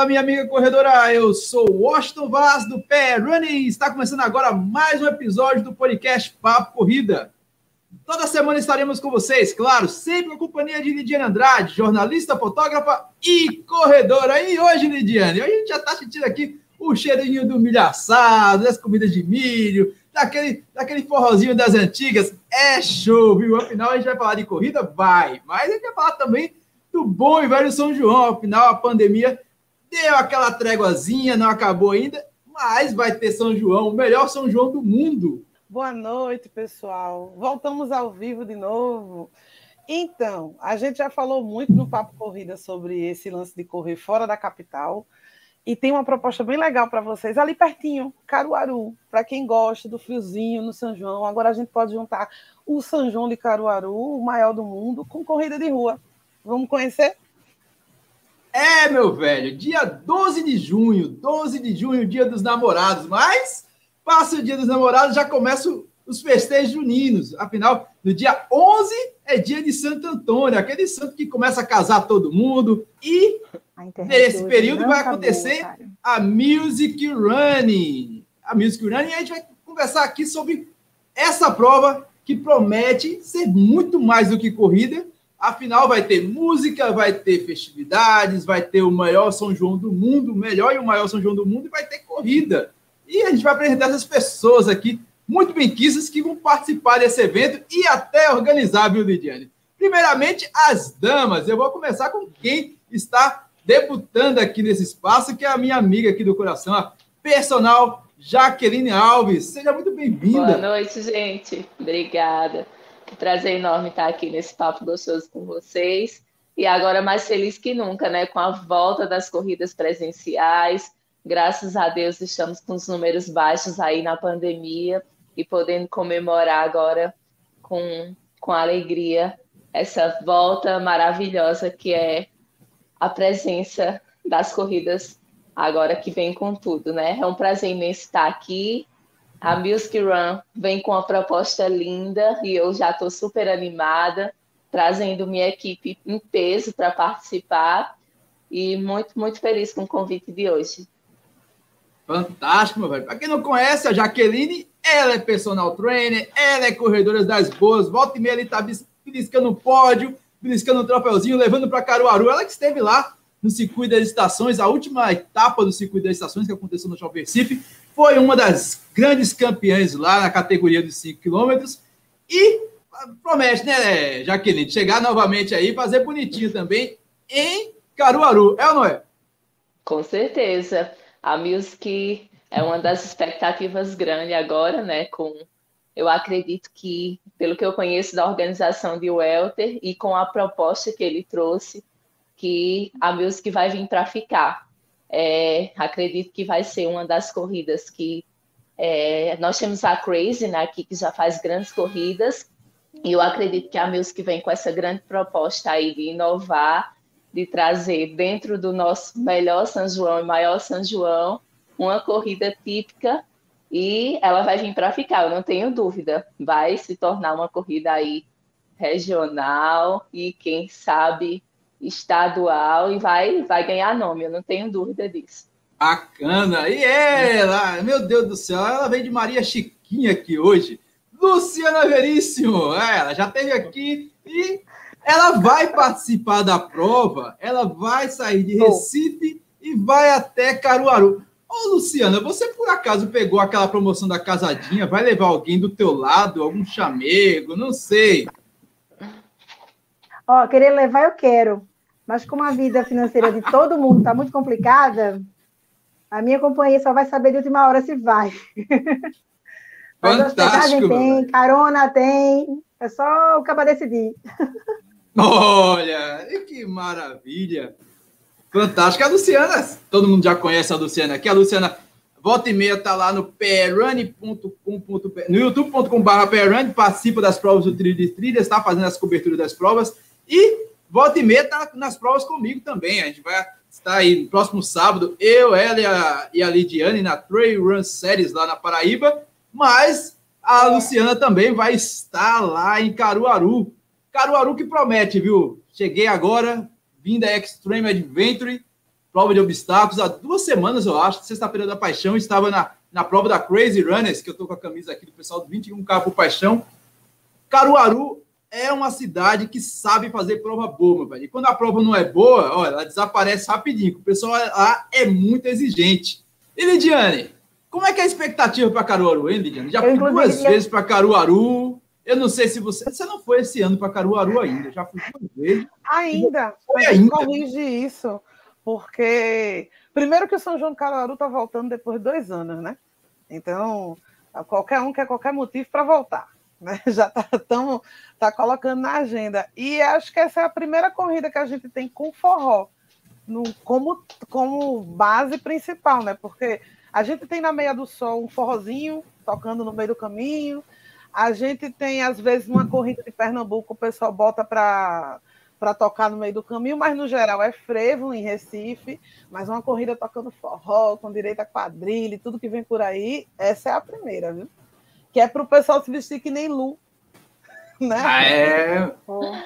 fala, minha amiga corredora. Eu sou Washington Vaz do Pé Running. Está começando agora mais um episódio do podcast Papo Corrida. Toda semana estaremos com vocês, claro, sempre com a companhia de Lidiane Andrade, jornalista, fotógrafa e corredora. E hoje, Lidiane, a gente já está sentindo aqui o cheirinho do milho assado, das comidas de milho, daquele, daquele forrozinho das antigas. É show, viu? Afinal, a gente vai falar de corrida? Vai. Mas a gente vai falar também do bom e velho São João. Afinal, a pandemia deu aquela tréguazinha, não acabou ainda, mas vai ter São João, o melhor São João do mundo. Boa noite, pessoal. Voltamos ao vivo de novo. Então, a gente já falou muito no Papo Corrida sobre esse lance de correr fora da capital. E tem uma proposta bem legal para vocês ali pertinho, Caruaru, para quem gosta do friozinho no São João. Agora a gente pode juntar o São João de Caruaru, o maior do mundo, com corrida de rua. Vamos conhecer? É, meu velho, dia 12 de junho, 12 de junho, dia dos namorados, mas passa o dia dos namorados, já começam os festejos juninos. Afinal, no dia 11 é dia de Santo Antônio, aquele santo que começa a casar todo mundo. E nesse período vai acontecer a Music Running. A Music Running, e a gente vai conversar aqui sobre essa prova que promete ser muito mais do que corrida Afinal, vai ter música, vai ter festividades, vai ter o maior São João do mundo, o melhor e o maior São João do mundo, e vai ter corrida. E a gente vai apresentar essas pessoas aqui, muito bem que vão participar desse evento e até organizar, viu, Lidiane? Primeiramente, as damas. Eu vou começar com quem está debutando aqui nesse espaço, que é a minha amiga aqui do coração, a personal Jaqueline Alves. Seja muito bem-vinda. Boa noite, gente. Obrigada. Prazer enorme estar aqui nesse papo gostoso com vocês. E agora mais feliz que nunca, né? Com a volta das corridas presenciais. Graças a Deus estamos com os números baixos aí na pandemia e podendo comemorar agora com, com alegria essa volta maravilhosa que é a presença das corridas agora que vem com tudo, né? É um prazer imenso estar aqui a Music Run vem com uma proposta linda e eu já estou super animada, trazendo minha equipe em peso para participar e muito, muito feliz com o convite de hoje. Fantástico, meu velho. Para quem não conhece, a Jaqueline, ela é personal trainer, ela é corredora das boas, volta e meia ele está beliscando o pódio, beliscando um troféuzinho, levando para Caruaru. Ela que esteve lá no Circuito das Estações, a última etapa do Circuito das Estações que aconteceu no Shopping Recife, foi uma das grandes campeãs lá na categoria dos 5 quilômetros e promete, né, Jaqueline, chegar novamente aí, fazer bonitinho também em Caruaru, é ou não é? Com certeza. A Music é uma das expectativas grandes agora, né, com eu acredito que, pelo que eu conheço da organização de Welter e com a proposta que ele trouxe, que a Music vai vir para ficar. É, acredito que vai ser uma das corridas que é, nós temos a Crazy né, aqui, que já faz grandes corridas, e eu acredito que a Music vem com essa grande proposta aí de inovar, de trazer dentro do nosso melhor São João e maior São João uma corrida típica e ela vai vir para ficar, eu não tenho dúvida. Vai se tornar uma corrida aí regional e quem sabe estadual e vai, vai ganhar nome, eu não tenho dúvida disso. Bacana! E ela, meu Deus do céu, ela vem de Maria Chiquinha aqui hoje. Luciana Veríssimo, ela já esteve aqui e ela vai participar da prova, ela vai sair de Recife e vai até Caruaru. Ô, Luciana, você por acaso pegou aquela promoção da casadinha? Vai levar alguém do teu lado, algum chamego, não sei. Ó, querer levar eu quero. Mas como a vida financeira de todo mundo está muito complicada, a minha companhia só vai saber de última hora se vai. Mas hospedagem tem, carona tem, é só o cabo decidir. Olha, que maravilha! Fantástico. A Luciana, todo mundo já conhece a Luciana aqui. A Luciana, volta e meia, está lá no prrun.com.br, no youtube.com.br, participa das provas do Trilho de Trilhas, está fazendo as coberturas das provas. E Volta e meia tá nas provas comigo também. A gente vai estar aí no próximo sábado, eu, ela e a, e a Lidiane na Trail Run Series lá na Paraíba. Mas a Luciana também vai estar lá em Caruaru. Caruaru que promete, viu? Cheguei agora, vinda Extreme Adventure, prova de obstáculos. Há duas semanas, eu acho, sexta-feira da Paixão, estava na, na prova da Crazy Runners, que eu estou com a camisa aqui do pessoal do 21K por Paixão. Caruaru é uma cidade que sabe fazer prova boa, meu velho. E quando a prova não é boa, olha, ela desaparece rapidinho. O pessoal lá é muito exigente. E Lidiane, como é que é a expectativa para Caruaru, hein, Lidiane? Já fui duas vezes para Caruaru. Eu não sei se você. Você não foi esse ano para Caruaru ainda. Já fui duas vezes. Ainda. Foi ainda. Corrige isso. Porque. Primeiro que o São João do Caruaru está voltando depois de dois anos, né? Então, qualquer um quer qualquer motivo para voltar. Né? Já está tá colocando na agenda. E acho que essa é a primeira corrida que a gente tem com forró. No, como, como base principal, né? Porque a gente tem na meia do sol um forrozinho tocando no meio do caminho. A gente tem, às vezes, uma corrida de Pernambuco, o pessoal bota para para tocar no meio do caminho, mas no geral é frevo em Recife, mas uma corrida tocando forró, com direito a quadrilha, tudo que vem por aí, essa é a primeira, viu? Que é para o pessoal se vestir que nem Lu. Né? Ah, é.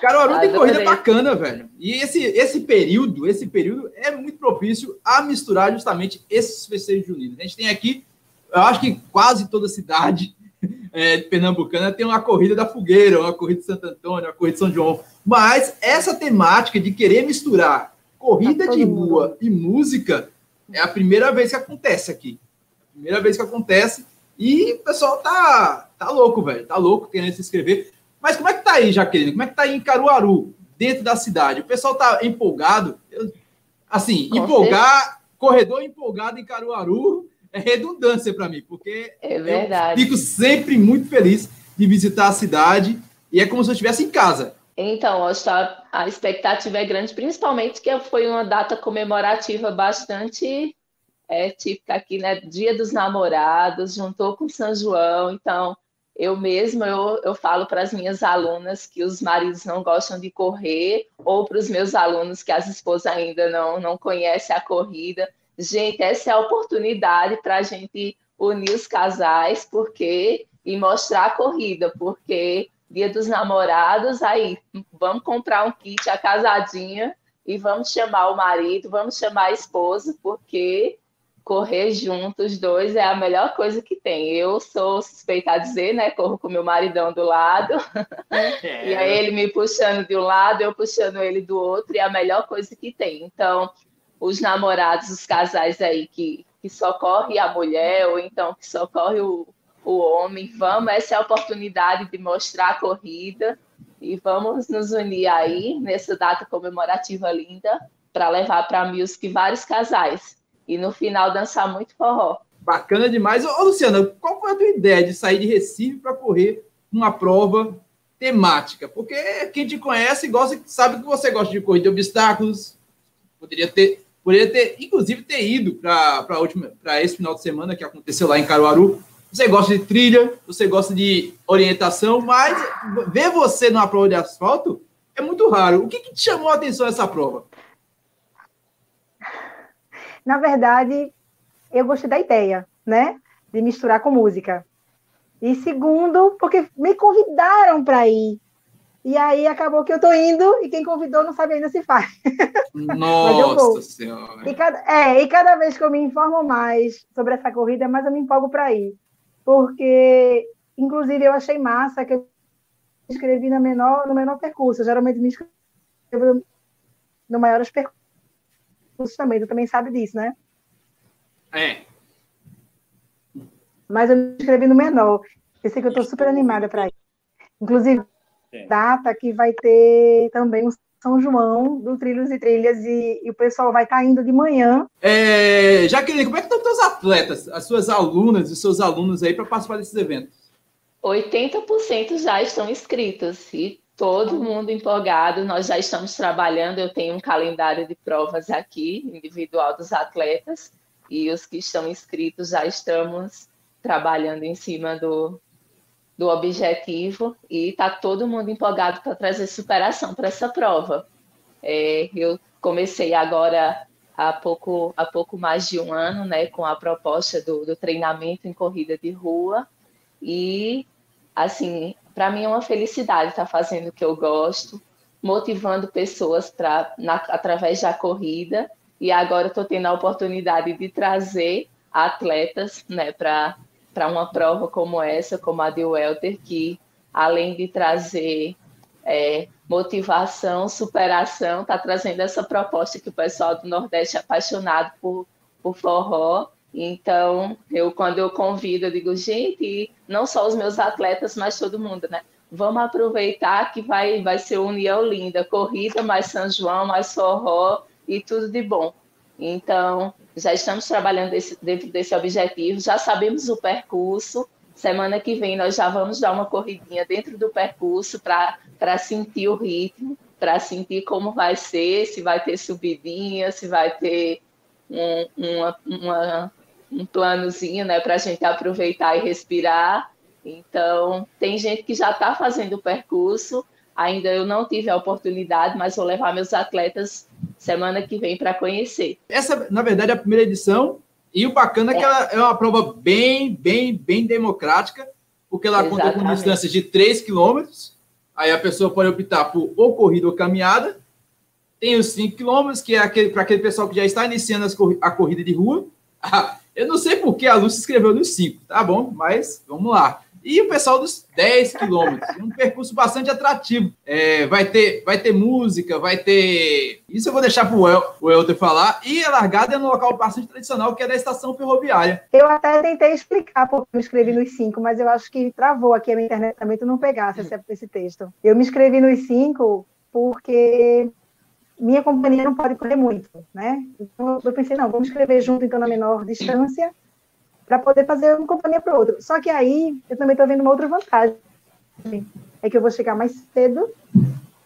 Caruaru tem corrida bacana, velho. E esse, esse período, esse período é muito propício a misturar justamente esses festejos juninos. A gente tem aqui, eu acho que quase toda cidade é, pernambucana tem uma corrida da fogueira, uma corrida de Santo Antônio, uma corrida de São João. Mas essa temática de querer misturar corrida tá de rua e música é a primeira vez que acontece aqui. Primeira vez que acontece. E o pessoal tá, tá louco, velho. Tá louco querendo se inscrever. Mas como é que tá aí, Jaqueline? Como é que tá aí em Caruaru, dentro da cidade? O pessoal tá empolgado. Assim, Com empolgar, certeza. corredor empolgado em Caruaru é redundância para mim, porque é verdade. eu fico sempre muito feliz de visitar a cidade e é como se eu estivesse em casa. Então, a, a expectativa é grande, principalmente que foi uma data comemorativa bastante é, típica aqui, né? Dia dos Namorados, juntou com São João, então eu mesma eu, eu falo para as minhas alunas que os maridos não gostam de correr, ou para os meus alunos que as esposas ainda não, não conhecem a corrida. Gente, essa é a oportunidade para a gente unir os casais, porque e mostrar a corrida, porque Dia dos Namorados, aí vamos comprar um kit a casadinha e vamos chamar o marido, vamos chamar a esposa, porque correr juntos, dois, é a melhor coisa que tem. Eu sou suspeita a dizer, né? Corro com meu maridão do lado, é. e aí ele me puxando de um lado, eu puxando ele do outro, e é a melhor coisa que tem. Então, os namorados, os casais aí que, que socorre a mulher, ou então que socorre o, o homem, vamos, essa é a oportunidade de mostrar a corrida e vamos nos unir aí nessa data comemorativa linda para levar para a Music vários casais e no final dançar muito forró. Bacana demais. Ô, Luciana, qual foi a tua ideia de sair de Recife para correr uma prova temática? Porque quem te conhece gosta, sabe que você gosta de correr de obstáculos, poderia ter Poderia ter, inclusive, ter ido para esse final de semana que aconteceu lá em Caruaru. Você gosta de trilha, você gosta de orientação, mas ver você numa prova de asfalto é muito raro. O que, que te chamou a atenção essa prova? Na verdade, eu gostei da ideia, né? De misturar com música. E segundo, porque me convidaram para ir. E aí acabou que eu tô indo e quem convidou não sabe ainda se faz. Nossa Senhora! E cada, é, e cada vez que eu me informo mais sobre essa corrida, mais eu me empolgo para ir. Porque, inclusive, eu achei massa que eu me inscrevi no menor, no menor percurso. Eu geralmente me inscrevo no maiores percursos também. Tu também sabe disso, né? É. Mas eu me inscrevi no menor. Eu sei que eu estou super animada para ir. Inclusive, data que vai ter também o São João do Trilhos e Trilhas e, e o pessoal vai estar tá indo de manhã. É, Jaqueline, como é que estão os atletas, as suas alunas e seus alunos aí para participar desses eventos? 80% já estão inscritos e todo mundo empolgado. Nós já estamos trabalhando. Eu tenho um calendário de provas aqui, individual dos atletas, e os que estão inscritos já estamos trabalhando em cima do, do objetivo e está todo mundo empolgado para trazer superação para essa prova. É, eu comecei agora há pouco, há pouco mais de um ano, né, com a proposta do, do treinamento em corrida de rua e, assim, para mim é uma felicidade estar tá fazendo o que eu gosto motivando pessoas para através da corrida e agora estou tendo a oportunidade de trazer atletas né, para uma prova como essa, como a de Welter, que além de trazer é, motivação, superação, está trazendo essa proposta que o pessoal do Nordeste é apaixonado por, por forró. Então, eu quando eu convido, eu digo, gente, não só os meus atletas, mas todo mundo, né? Vamos aproveitar que vai, vai ser união linda, corrida mais São João, mais forró e tudo de bom. Então, já estamos trabalhando desse, dentro desse objetivo, já sabemos o percurso. Semana que vem nós já vamos dar uma corridinha dentro do percurso para sentir o ritmo, para sentir como vai ser, se vai ter subidinha, se vai ter um, uma, uma, um planozinho né, para a gente aproveitar e respirar. Então, tem gente que já está fazendo o percurso, ainda eu não tive a oportunidade, mas vou levar meus atletas semana que vem para conhecer. Essa, na verdade, é a primeira edição, e o bacana é, é que ela é uma prova bem, bem, bem democrática, porque ela Exatamente. conta com distâncias de 3 quilômetros, aí a pessoa pode optar por ou corrida ou caminhada, tem os 5 quilômetros, que é para aquele pessoal que já está iniciando a corrida de rua. eu não sei por que a Lúcia escreveu nos 5, tá bom? Mas vamos lá e o pessoal dos 10 quilômetros. Um percurso bastante atrativo. É, vai, ter, vai ter música, vai ter. Isso eu vou deixar para o Elter falar. E a largada é no local bastante tradicional, que é da estação ferroviária. Eu até tentei explicar porque eu me inscrevi nos 5, mas eu acho que travou aqui a minha internet também, tu não pegasse esse, esse texto. Eu me inscrevi nos 5 porque minha companhia não pode correr muito, né? Então eu pensei, não, vamos escrever junto então na menor distância para poder fazer uma companhia para outro. Só que aí eu também estou vendo uma outra vantagem. É que eu vou chegar mais cedo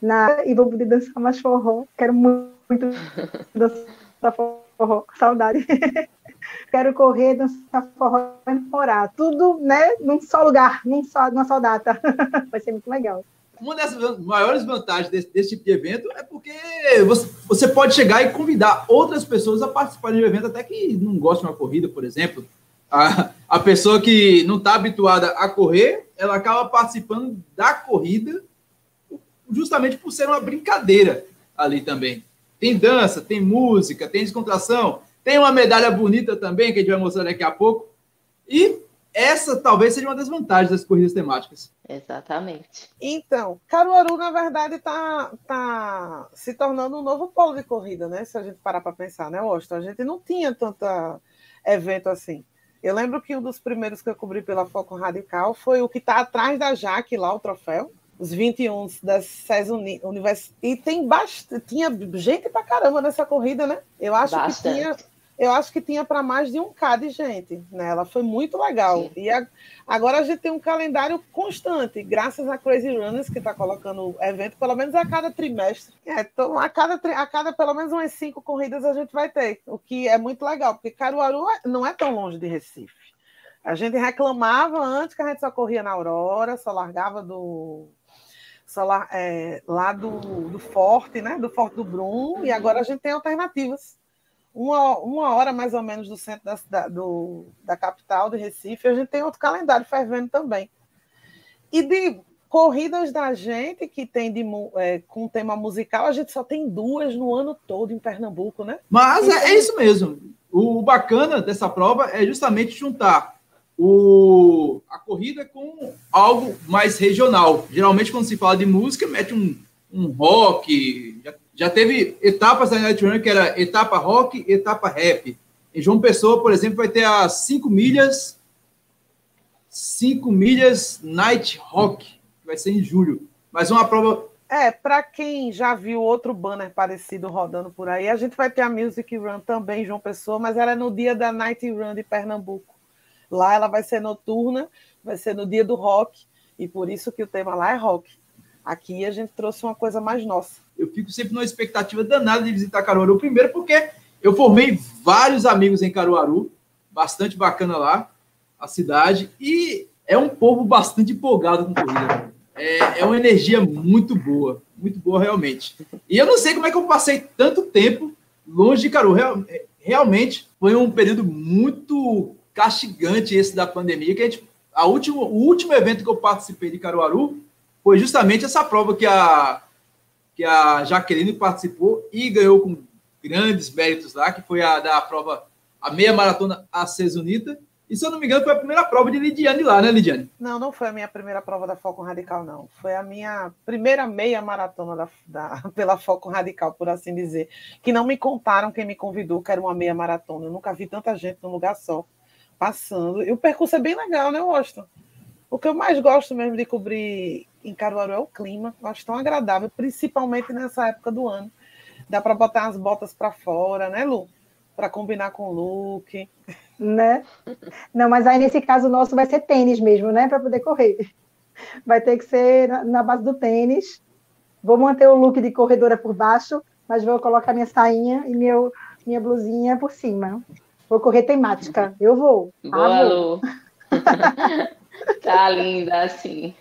na, e vou poder dançar mais forró. Quero muito dançar forró, saudade. Quero correr, dançar forró e namorar. Tudo, né, num só lugar, num só, numa só data. Vai ser muito legal. Uma das maiores vantagens desse, desse tipo de evento é porque você, você pode chegar e convidar outras pessoas a participarem do evento, até que não gostam de uma corrida, por exemplo, a, a pessoa que não está habituada a correr, ela acaba participando da corrida justamente por ser uma brincadeira ali também. Tem dança, tem música, tem descontração, tem uma medalha bonita também, que a gente vai mostrar daqui a pouco. E essa talvez seja uma das vantagens das corridas temáticas. Exatamente. Então, Caruaru, na verdade, está tá se tornando um novo polo de corrida, né? Se a gente parar para pensar, né, Washington? A gente não tinha tanta evento assim. Eu lembro que um dos primeiros que eu cobri pela Foco Radical foi o que está atrás da Jaque lá, o troféu. Os 21 das SES Univers... E tem bastante, tinha gente pra caramba nessa corrida, né? Eu acho bastante. que tinha eu acho que tinha para mais de um K de gente. Né? Ela foi muito legal. Sim. E a, agora a gente tem um calendário constante, graças a Crazy Runners, que está colocando o evento pelo menos a cada trimestre. É, então, a cada, a cada pelo menos umas cinco corridas a gente vai ter, o que é muito legal, porque Caruaru é, não é tão longe de Recife. A gente reclamava antes que a gente só corria na Aurora, só largava do. Só lá, é, lá do, do Forte, né? Do Forte do Brum, e agora a gente tem alternativas uma, uma hora mais ou menos do centro da, da, do, da capital de Recife, a gente tem outro calendário fervendo também. E de corridas da gente que tem de, é, com tema musical, a gente só tem duas no ano todo em Pernambuco, né? Mas é, é isso mesmo. O, o bacana dessa prova é justamente juntar o, a corrida com algo mais regional. Geralmente, quando se fala de música, mete um, um rock, já já teve etapas da Night Run que era etapa rock, etapa rap. Em João Pessoa, por exemplo, vai ter as 5 milhas, 5 milhas Night Rock, que vai ser em julho. Mas uma prova. É, para quem já viu outro banner parecido rodando por aí, a gente vai ter a Music Run também, João Pessoa, mas ela é no dia da Night Run de Pernambuco. Lá ela vai ser noturna, vai ser no dia do rock, e por isso que o tema lá é rock. Aqui a gente trouxe uma coisa mais nossa eu fico sempre numa expectativa danada de visitar Caruaru. Primeiro, porque eu formei vários amigos em Caruaru, bastante bacana lá, a cidade, e é um povo bastante empolgado com corrida. É, é uma energia muito boa, muito boa realmente. E eu não sei como é que eu passei tanto tempo longe de Caruaru. Real, realmente foi um período muito castigante esse da pandemia, que a gente, a último, o último evento que eu participei de Caruaru foi justamente essa prova que a que a Jaqueline participou e ganhou com grandes méritos lá, que foi a da prova, a meia maratona a Cesunita. E se eu não me engano, foi a primeira prova de Lidiane lá, né, Lidiane? Não, não foi a minha primeira prova da Foco Radical, não. Foi a minha primeira meia maratona da, da, pela Foco Radical, por assim dizer. Que não me contaram quem me convidou, que era uma meia maratona. Eu nunca vi tanta gente num lugar só, passando. E o percurso é bem legal, né, Washington? O que eu mais gosto mesmo de cobrir em Caruaru é o clima. Eu acho tão agradável, principalmente nessa época do ano. Dá para botar as botas para fora, né, Lu? Para combinar com o look. Né? Não, mas aí nesse caso nosso vai ser tênis mesmo, né? Para poder correr. Vai ter que ser na base do tênis. Vou manter o look de corredora por baixo, mas vou colocar minha sainha e meu, minha blusinha por cima. Vou correr temática. Eu vou. Boa, ah, Lu. tá linda assim.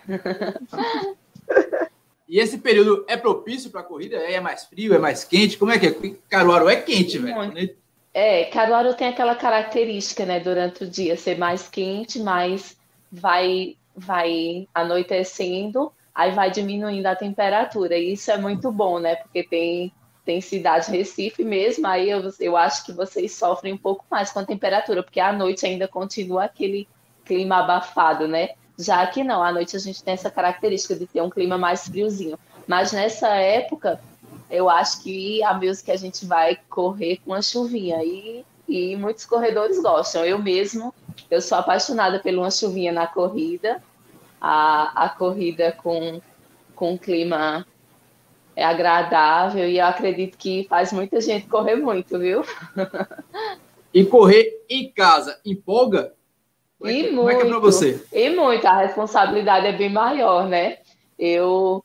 E esse período é propício para a corrida? É mais frio, é mais quente? Como é que é? Caruaru é quente, velho. É, Caruaru tem aquela característica, né, durante o dia ser mais quente, mas vai vai anoitecendo, aí vai diminuindo a temperatura. E isso é muito bom, né? Porque tem tem cidade Recife mesmo, aí eu, eu acho que vocês sofrem um pouco mais com a temperatura, porque à noite ainda continua aquele clima abafado, né? Já que não, à noite a gente tem essa característica de ter um clima mais friozinho. Mas nessa época eu acho que a que a gente vai correr com uma chuvinha e, e muitos corredores gostam. Eu mesmo, eu sou apaixonada por uma chuvinha na corrida, a, a corrida com, com clima é agradável e eu acredito que faz muita gente correr muito, viu? E correr em casa empolga? Como é que, e muito. Como é que é para você? E muito, a responsabilidade é bem maior, né? Eu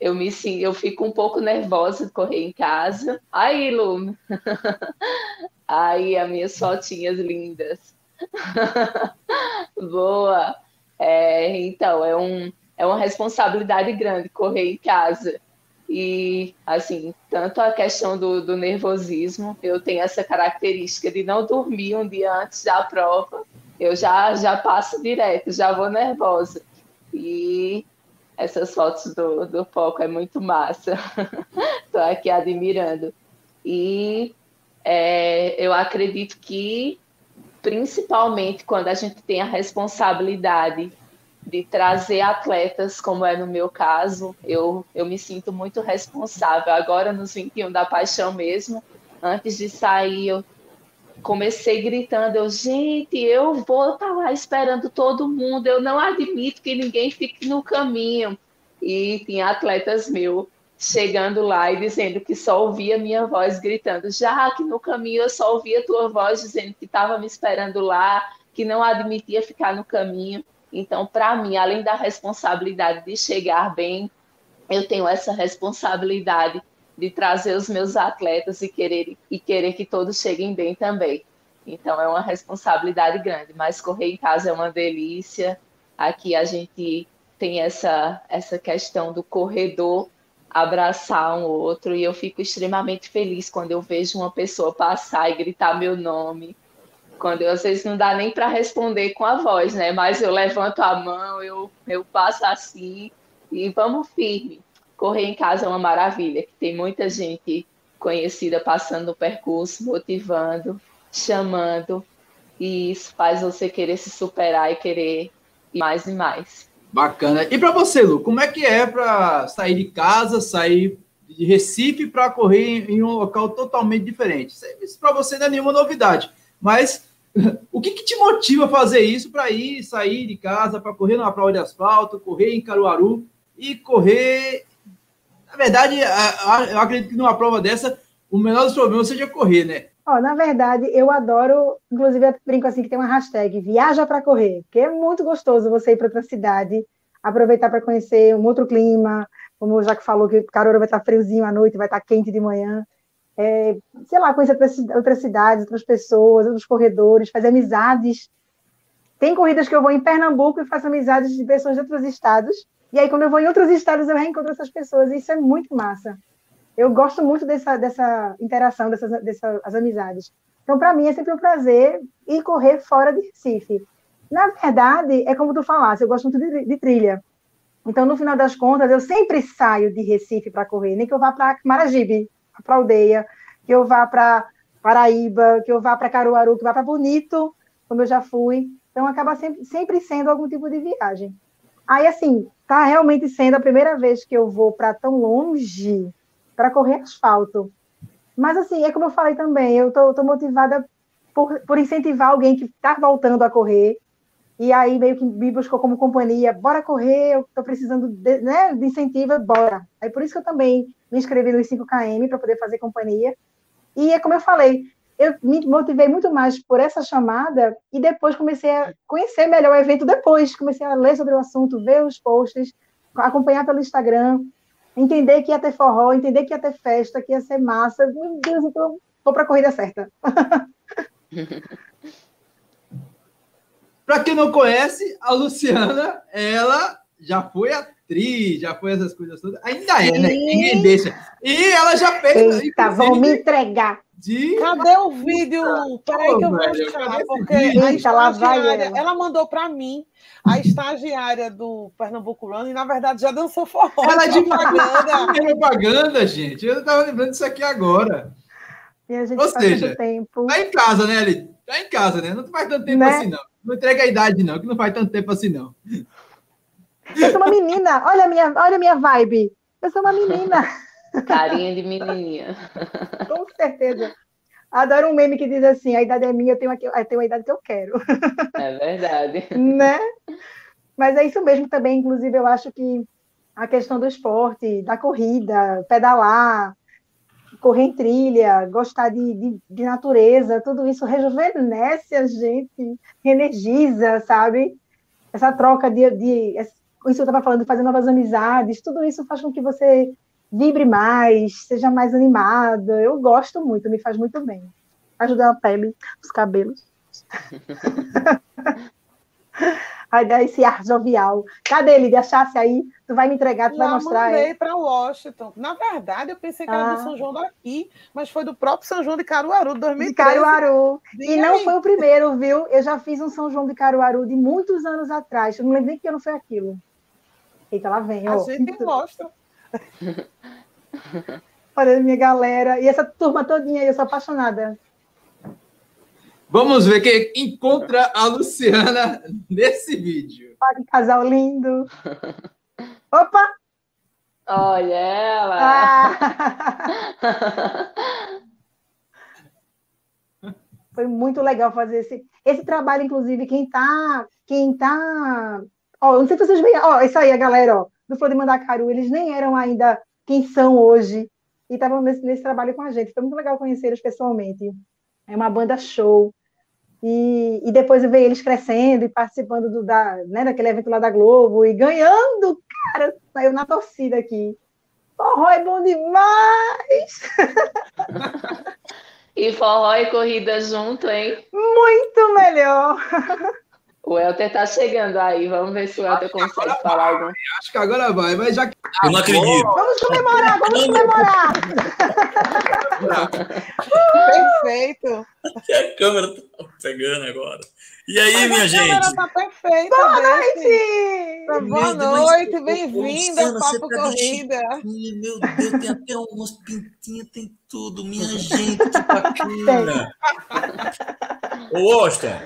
eu me sim, eu fico um pouco nervosa de correr em casa. Aí, Lu. Aí, as minhas fotinhas lindas. Boa. É, então, é, um, é uma responsabilidade grande correr em casa. E, assim, tanto a questão do, do nervosismo, eu tenho essa característica de não dormir um dia antes da prova. Eu já, já passo direto, já vou nervosa. E essas fotos do, do foco, é muito massa. Estou aqui admirando. E é, eu acredito que, principalmente quando a gente tem a responsabilidade de trazer atletas, como é no meu caso, eu, eu me sinto muito responsável. Agora, nos 21 da Paixão mesmo, antes de sair, eu comecei gritando, eu, gente, eu vou estar tá lá esperando todo mundo, eu não admito que ninguém fique no caminho. E tinha atletas meus chegando lá e dizendo que só ouvia minha voz gritando, já que no caminho eu só ouvia tua voz dizendo que estava me esperando lá, que não admitia ficar no caminho. Então, para mim, além da responsabilidade de chegar bem, eu tenho essa responsabilidade de trazer os meus atletas e querer, e querer que todos cheguem bem também. Então é uma responsabilidade grande, mas correr em casa é uma delícia. Aqui a gente tem essa, essa questão do corredor abraçar um outro e eu fico extremamente feliz quando eu vejo uma pessoa passar e gritar meu nome. Quando eu, às vezes não dá nem para responder com a voz, né? Mas eu levanto a mão, eu, eu passo assim e vamos firme correr em casa é uma maravilha, que tem muita gente conhecida passando o percurso, motivando, chamando, e isso faz você querer se superar e querer mais e mais. Bacana. E para você, Lu, como é que é para sair de casa, sair de Recife para correr em um local totalmente diferente? Isso para você não é nenhuma novidade, mas o que, que te motiva a fazer isso para ir sair de casa, para correr numa prova de asfalto, correr em Caruaru e correr na verdade, eu acredito que numa prova dessa, o menor dos problemas seja correr, né? Na verdade, eu adoro, inclusive eu brinco assim que tem uma hashtag, viaja para correr, porque é muito gostoso você ir para outra cidade, aproveitar para conhecer um outro clima, como já que falou que Carora vai estar friozinho à noite, vai estar quente de manhã, é, sei lá, conhecer outras cidades, outras pessoas, outros corredores, fazer amizades. Tem corridas que eu vou em Pernambuco e faço amizades de pessoas de outros estados, e aí, quando eu vou em outros estados, eu reencontro essas pessoas, e isso é muito massa. Eu gosto muito dessa, dessa interação, dessas, dessas amizades. Então, para mim, é sempre um prazer ir correr fora de Recife. Na verdade, é como tu falaste, eu gosto muito de, de trilha. Então, no final das contas, eu sempre saio de Recife para correr, nem que eu vá para Maragibe, para aldeia, que eu vá para Paraíba, que eu vá para Caruaru, que eu vá para Bonito, como eu já fui. Então, acaba sempre, sempre sendo algum tipo de viagem. Aí, assim, tá realmente sendo a primeira vez que eu vou para tão longe para correr asfalto. Mas, assim, é como eu falei também, eu tô, tô motivada por, por incentivar alguém que está voltando a correr, e aí meio que me buscou como companhia, bora correr, eu estou precisando de, né, de incentivo, bora. Aí por isso que eu também me inscrevi nos 5KM para poder fazer companhia. E é como eu falei, eu me motivei muito mais por essa chamada e depois comecei a conhecer melhor o evento depois, comecei a ler sobre o assunto, ver os posts, acompanhar pelo Instagram, entender que ia ter forró, entender que ia ter festa, que ia ser massa. Meu Deus, então vou para a corrida certa. Para quem não conhece, a Luciana, ela já foi atriz, já foi essas coisas todas. Ainda é, né? Ninguém deixa. E ela já fez. Eita, vão me entregar. De... Cadê o vídeo? Peraí que eu vou mostrar, porque a estagiária, ela mandou para mim a estagiária do Pernambuco Run, e na verdade já dançou forró. Ela é de propaganda. propaganda, gente. Eu estava lembrando disso aqui agora. E a gente Ou seja, tempo. tá em casa, né, Ali? Tá em casa, né? Não faz tanto tempo né? assim, não. Não entrega a idade, não, que não faz tanto tempo assim, não. Eu sou uma menina. Olha a minha, olha a minha vibe. Eu sou uma menina. Carinha de menininha. Com certeza. Adoro um meme que diz assim: a idade é minha, eu tenho, a, eu tenho a idade que eu quero. É verdade. Né? Mas é isso mesmo também. Inclusive, eu acho que a questão do esporte, da corrida, pedalar, correr em trilha, gostar de, de, de natureza, tudo isso rejuvenesce a gente, energiza, sabe? Essa troca de, de isso eu estava falando, de fazer novas amizades, tudo isso faz com que você vibre mais, seja mais animada. Eu gosto muito, me faz muito bem. Ajuda a pele, os cabelos. Vai dar esse ar jovial. Cadê ele? De achasse aí, tu vai me entregar, tu Já vai mostrar. Eu mandei para Washington. Na verdade, eu pensei que era ah. do São João daqui, mas foi do próprio São João de Caruaru, 2013. De Caruaru. e aí. não foi o primeiro, viu? Eu já fiz um São João de Caruaru de muitos anos atrás. Eu não lembro nem que não foi aquilo. Eita, lá vem. A ó. gente mostra. Olha, minha galera. E essa turma todinha aí, eu sou apaixonada. Vamos ver quem encontra a Luciana nesse vídeo. Olha que casal lindo. Opa! Olha ela! Ah. Foi muito legal fazer esse, esse trabalho, inclusive, quem tá, quem tá, ó, não sei se vocês veem, ó, isso aí, a galera, ó, do Flor de Mandacaru, eles nem eram ainda quem são hoje, e estavam nesse, nesse trabalho com a gente, foi muito legal conhecer eles pessoalmente, é uma banda show, e, e depois ver eles crescendo e participando do, da, né, daquele evento lá da Globo e ganhando, cara, saiu na torcida aqui. Forró é bom demais! e forró e corrida junto, hein? Muito melhor! O Helter tá chegando aí, vamos ver se o Helter consegue falar algum. Acho que agora vai, mas já que. Eu não acredito. Vamos comemorar, vamos comemorar! Perfeito! a câmera tá pegando agora. E aí, mas minha gente? A câmera tá perfeita. Boa noite! Boa noite, bem-vinda ao Papo tá Corrida. Meu Deus, tem até umas pintinhas, tem tudo. Minha gente, que bacana! Ô, Austin,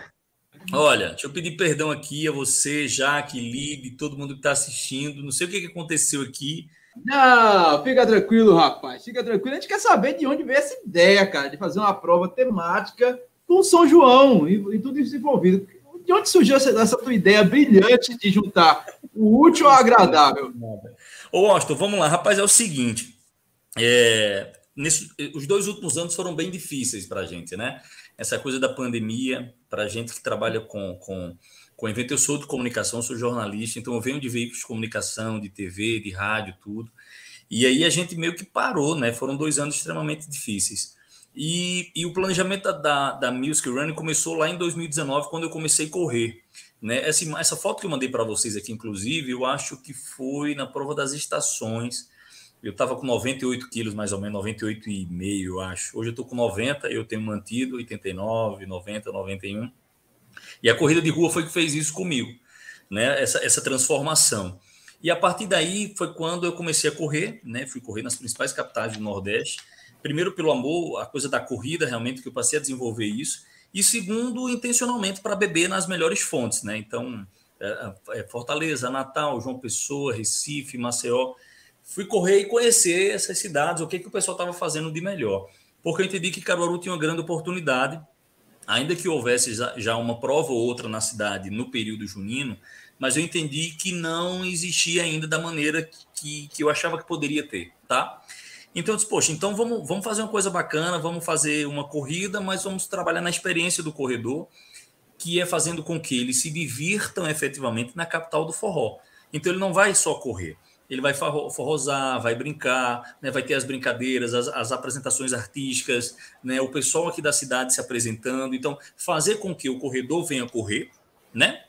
Olha, deixa eu pedir perdão aqui a você, Jaque, Lib, todo mundo que está assistindo. Não sei o que, que aconteceu aqui. Não, fica tranquilo, rapaz. Fica tranquilo. A gente quer saber de onde veio essa ideia, cara, de fazer uma prova temática com São João e, e tudo isso envolvido. De onde surgiu essa, essa, tua ideia brilhante de juntar o útil ao agradável? Ô, Austin, vamos lá. Rapaz, é o seguinte. É, nesse, os dois últimos anos foram bem difíceis para a gente, né? Essa coisa da pandemia, para a gente que trabalha com, com, com evento, eu sou de comunicação, sou jornalista, então eu venho de veículos de comunicação, de TV, de rádio, tudo. E aí a gente meio que parou, né? Foram dois anos extremamente difíceis. E, e o planejamento da, da Music Running começou lá em 2019, quando eu comecei a correr. Né? Essa, essa foto que eu mandei para vocês aqui, inclusive, eu acho que foi na prova das estações, eu estava com 98 quilos, mais ou menos, 98,5, eu acho. Hoje eu estou com 90, eu tenho mantido 89, 90, 91. E a corrida de rua foi que fez isso comigo, né? Essa, essa transformação. E a partir daí foi quando eu comecei a correr, né? Fui correr nas principais capitais do Nordeste. Primeiro, pelo amor, a coisa da corrida, realmente, que eu passei a desenvolver isso. E segundo, intencionalmente, para beber nas melhores fontes, né? Então, é, é, Fortaleza, Natal, João Pessoa, Recife, Maceió. Fui correr e conhecer essas cidades, o que, que o pessoal estava fazendo de melhor. Porque eu entendi que Caruaru tinha uma grande oportunidade, ainda que houvesse já uma prova ou outra na cidade no período junino, mas eu entendi que não existia ainda da maneira que, que eu achava que poderia ter, tá? Então eu disse, poxa, então vamos, vamos fazer uma coisa bacana, vamos fazer uma corrida, mas vamos trabalhar na experiência do corredor, que é fazendo com que eles se divirtam efetivamente na capital do forró. Então ele não vai só correr, ele vai forrosar, vai brincar, né, vai ter as brincadeiras, as, as, apresentações artísticas, né, o pessoal aqui da cidade se apresentando. Então, fazer com que o corredor venha correr, né?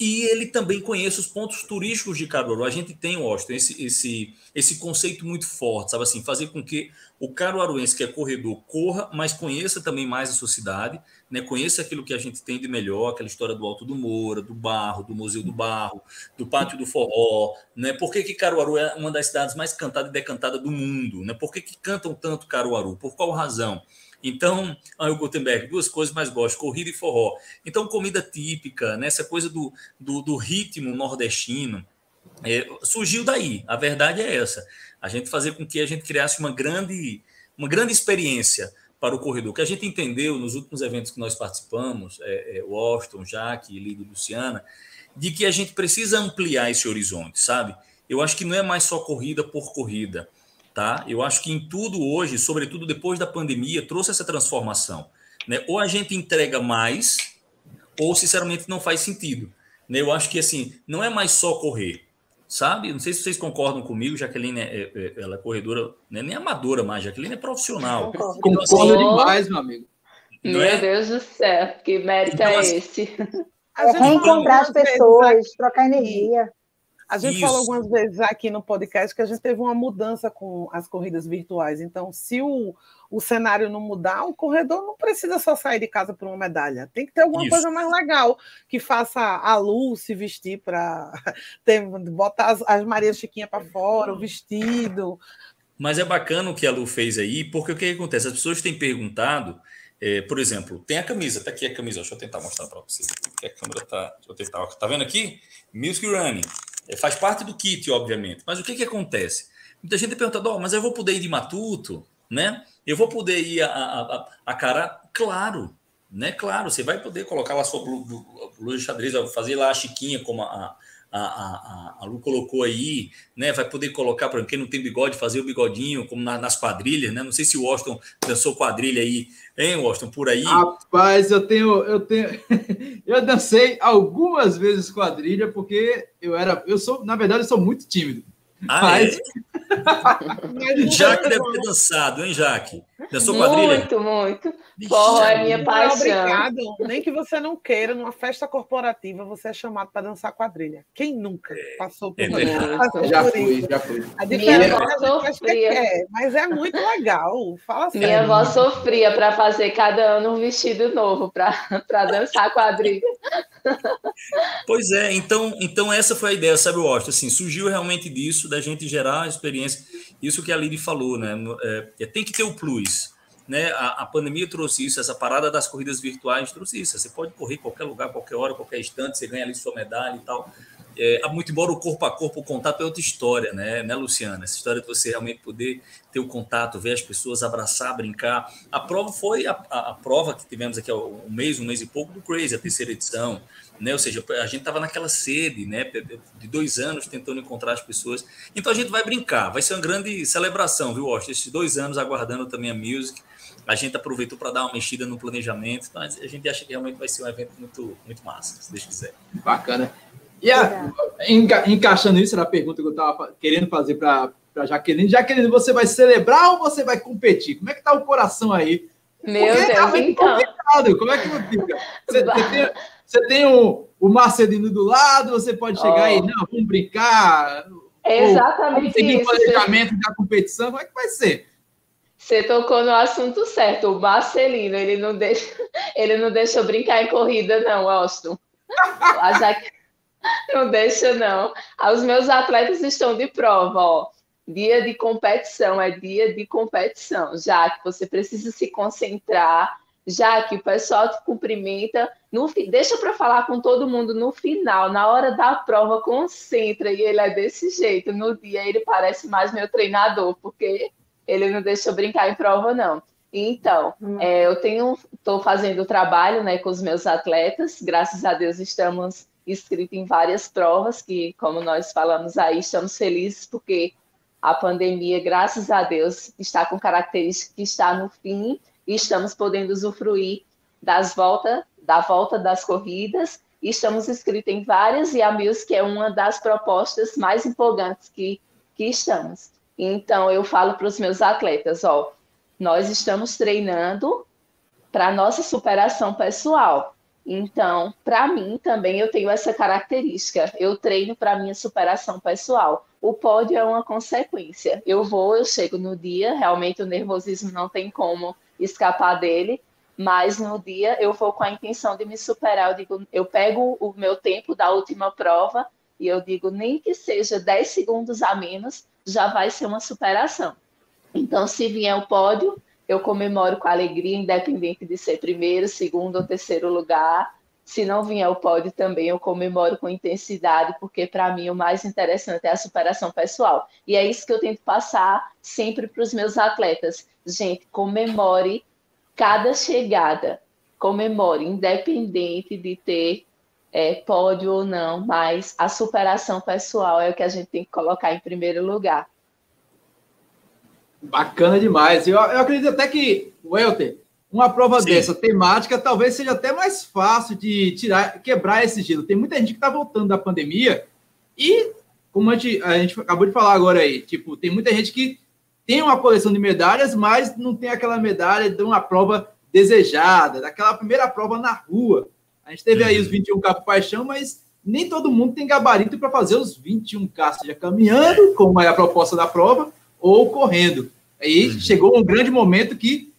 E ele também conhece os pontos turísticos de Caruaru. A gente tem, Washington, esse, esse, esse conceito muito forte, sabe assim, fazer com que o caruaruense que é corredor corra, mas conheça também mais a sua cidade, né? conheça aquilo que a gente tem de melhor, aquela história do Alto do Moura, do Barro, do Museu do Barro, do Pátio do Forró, né? Por que, que Caruaru é uma das cidades mais cantadas e decantadas do mundo, né? Por que, que cantam tanto Caruaru? Por qual razão? Então, aí o Gutenberg, duas coisas mais gosto, corrida e forró. Então, comida típica, né? essa coisa do, do, do ritmo nordestino, é, surgiu daí. A verdade é essa. A gente fazer com que a gente criasse uma grande, uma grande experiência para o corredor. O que a gente entendeu nos últimos eventos que nós participamos, é, é, Washington, Jaque, Lido Luciana, de que a gente precisa ampliar esse horizonte, sabe? Eu acho que não é mais só corrida por corrida tá? Eu acho que em tudo hoje, sobretudo depois da pandemia, trouxe essa transformação, né? Ou a gente entrega mais, ou sinceramente não faz sentido, né? Eu acho que assim, não é mais só correr, sabe? Não sei se vocês concordam comigo, Jaqueline é, é, é ela é corredora, né? nem amadora mais, Jaqueline é profissional. Concordo, então, assim, demais, meu amigo. Meu é? Deus do céu, que mérito então, é assim, esse? É reencontrar as pessoas, trocar energia. A gente Isso. falou algumas vezes aqui no podcast que a gente teve uma mudança com as corridas virtuais. Então, se o, o cenário não mudar, o corredor não precisa só sair de casa por uma medalha. Tem que ter alguma Isso. coisa mais legal que faça a luz se vestir para botar as, as Maria Chiquinha para fora, o vestido. Mas é bacana o que a Lu fez aí, porque o que acontece? As pessoas têm perguntado, é, por exemplo, tem a camisa, tá aqui a camisa, deixa eu tentar mostrar para vocês, porque a câmera tá, deixa eu tentar, tá vendo aqui? Music Running. É, faz parte do kit, obviamente. Mas o que, que acontece? Muita gente pergunta, oh, mas eu vou poder ir de matuto, né? Eu vou poder ir a, a, a cara? Claro, né? Claro, você vai poder colocar lá sua blusa de xadrez, fazer lá a chiquinha, como a, a, a, a Lu colocou aí, né? Vai poder colocar para quem não tem bigode, fazer o bigodinho, como na, nas quadrilhas, né? Não sei se o Washington dançou quadrilha aí, hein, Washington, por aí. Rapaz, eu tenho, eu tenho, eu dancei algumas vezes quadrilha porque eu era, eu sou, na verdade, eu sou muito tímido. Ah, Mas... é? Jaque deve ter dançado, hein, Jaque? Dançou quadrilha? Muito, muito. Porra, é minha paixão. Obrigado. Nem que você não queira, numa festa corporativa, você é chamado para dançar quadrilha. Quem nunca passou por, é isso? Já fui, já fui. A minha avó é sofria. É, mas é muito legal. Fala sério. Minha avó sofria para fazer cada ano um vestido novo para dançar quadrilha. Pois é, então, então essa foi a ideia, sabe, Washington? Assim, surgiu realmente disso, da gente gerar a experiência. Isso que a Lili falou, né? É, é, tem que ter o plus. Né? A, a, pandemia trouxe isso, essa parada das corridas virtuais trouxe isso. Você pode correr qualquer lugar, qualquer hora, qualquer instante, você ganha ali sua medalha e tal. É, muito embora o corpo a corpo, o contato é outra história, né, né, Luciana? Essa história de você realmente poder ter o contato, ver as pessoas, abraçar, brincar. A prova foi a, a, a prova que tivemos aqui há um mês, um mês e pouco do Crazy, a terceira edição né? Ou seja, a gente estava naquela sede, né? De dois anos tentando encontrar as pessoas. Então a gente vai brincar, vai ser uma grande celebração, viu, Austin? Esses dois anos aguardando também a Music. A gente aproveitou para dar uma mexida no planejamento, mas a gente acha que realmente vai ser um evento muito, muito massa, se Deus quiser. Bacana. E a, enca, encaixando isso na pergunta que eu estava querendo fazer para a Jaqueline. Jaqueline, você vai celebrar ou você vai competir? Como é que está o coração aí? Meu Porque Deus, tá então. Como é que fica? Você, você tem, você tem o, o Marcelino do lado, você pode chegar oh. aí, não, vamos brincar. É exatamente ou, isso. o planejamento da competição, como é que vai ser? Você tocou no assunto certo. O Marcelino, ele não deixa, ele não deixa eu brincar em corrida, não, Austin. A, Jaque, Não deixa, não. Ah, os meus atletas estão de prova, ó. Dia de competição é dia de competição, já que você precisa se concentrar, já que o pessoal te cumprimenta, no, deixa para falar com todo mundo no final, na hora da prova, concentra, e ele é desse jeito. No dia ele parece mais meu treinador, porque ele não deixa eu brincar em prova, não. Então, hum. é, eu tenho, estou fazendo trabalho né, com os meus atletas, graças a Deus estamos inscritos em várias provas, que, como nós falamos aí, estamos felizes porque a pandemia, graças a Deus, está com característica que está no fim e estamos podendo usufruir das voltas, da volta das corridas e estamos inscritos em várias e a que é uma das propostas mais empolgantes que, que estamos. Então, eu falo para os meus atletas, ó, nós estamos treinando para nossa superação pessoal. Então, para mim também eu tenho essa característica. Eu treino para minha superação pessoal. O pódio é uma consequência. Eu vou, eu chego no dia, realmente o nervosismo não tem como escapar dele, mas no dia eu vou com a intenção de me superar. Eu digo, eu pego o meu tempo da última prova e eu digo, nem que seja 10 segundos a menos, já vai ser uma superação. Então, se vier o pódio, eu comemoro com alegria, independente de ser primeiro, segundo ou terceiro lugar. Se não vier o pódio também, eu comemoro com intensidade, porque para mim o mais interessante é a superação pessoal. E é isso que eu tento passar sempre para os meus atletas. Gente, comemore cada chegada. Comemore, independente de ter é, pódio ou não, mas a superação pessoal é o que a gente tem que colocar em primeiro lugar. Bacana demais. Eu, eu acredito até que, Welter, uma prova Sim. dessa temática talvez seja até mais fácil de tirar, quebrar esse gelo. Tem muita gente que está voltando da pandemia e, como a gente, a gente acabou de falar agora aí, tipo, tem muita gente que tem uma coleção de medalhas, mas não tem aquela medalha de uma prova desejada, daquela primeira prova na rua. A gente teve aí os 21K por paixão, mas nem todo mundo tem gabarito para fazer os 21K, seja caminhando, como é a proposta da prova, ou correndo. Aí uhum. chegou um grande momento que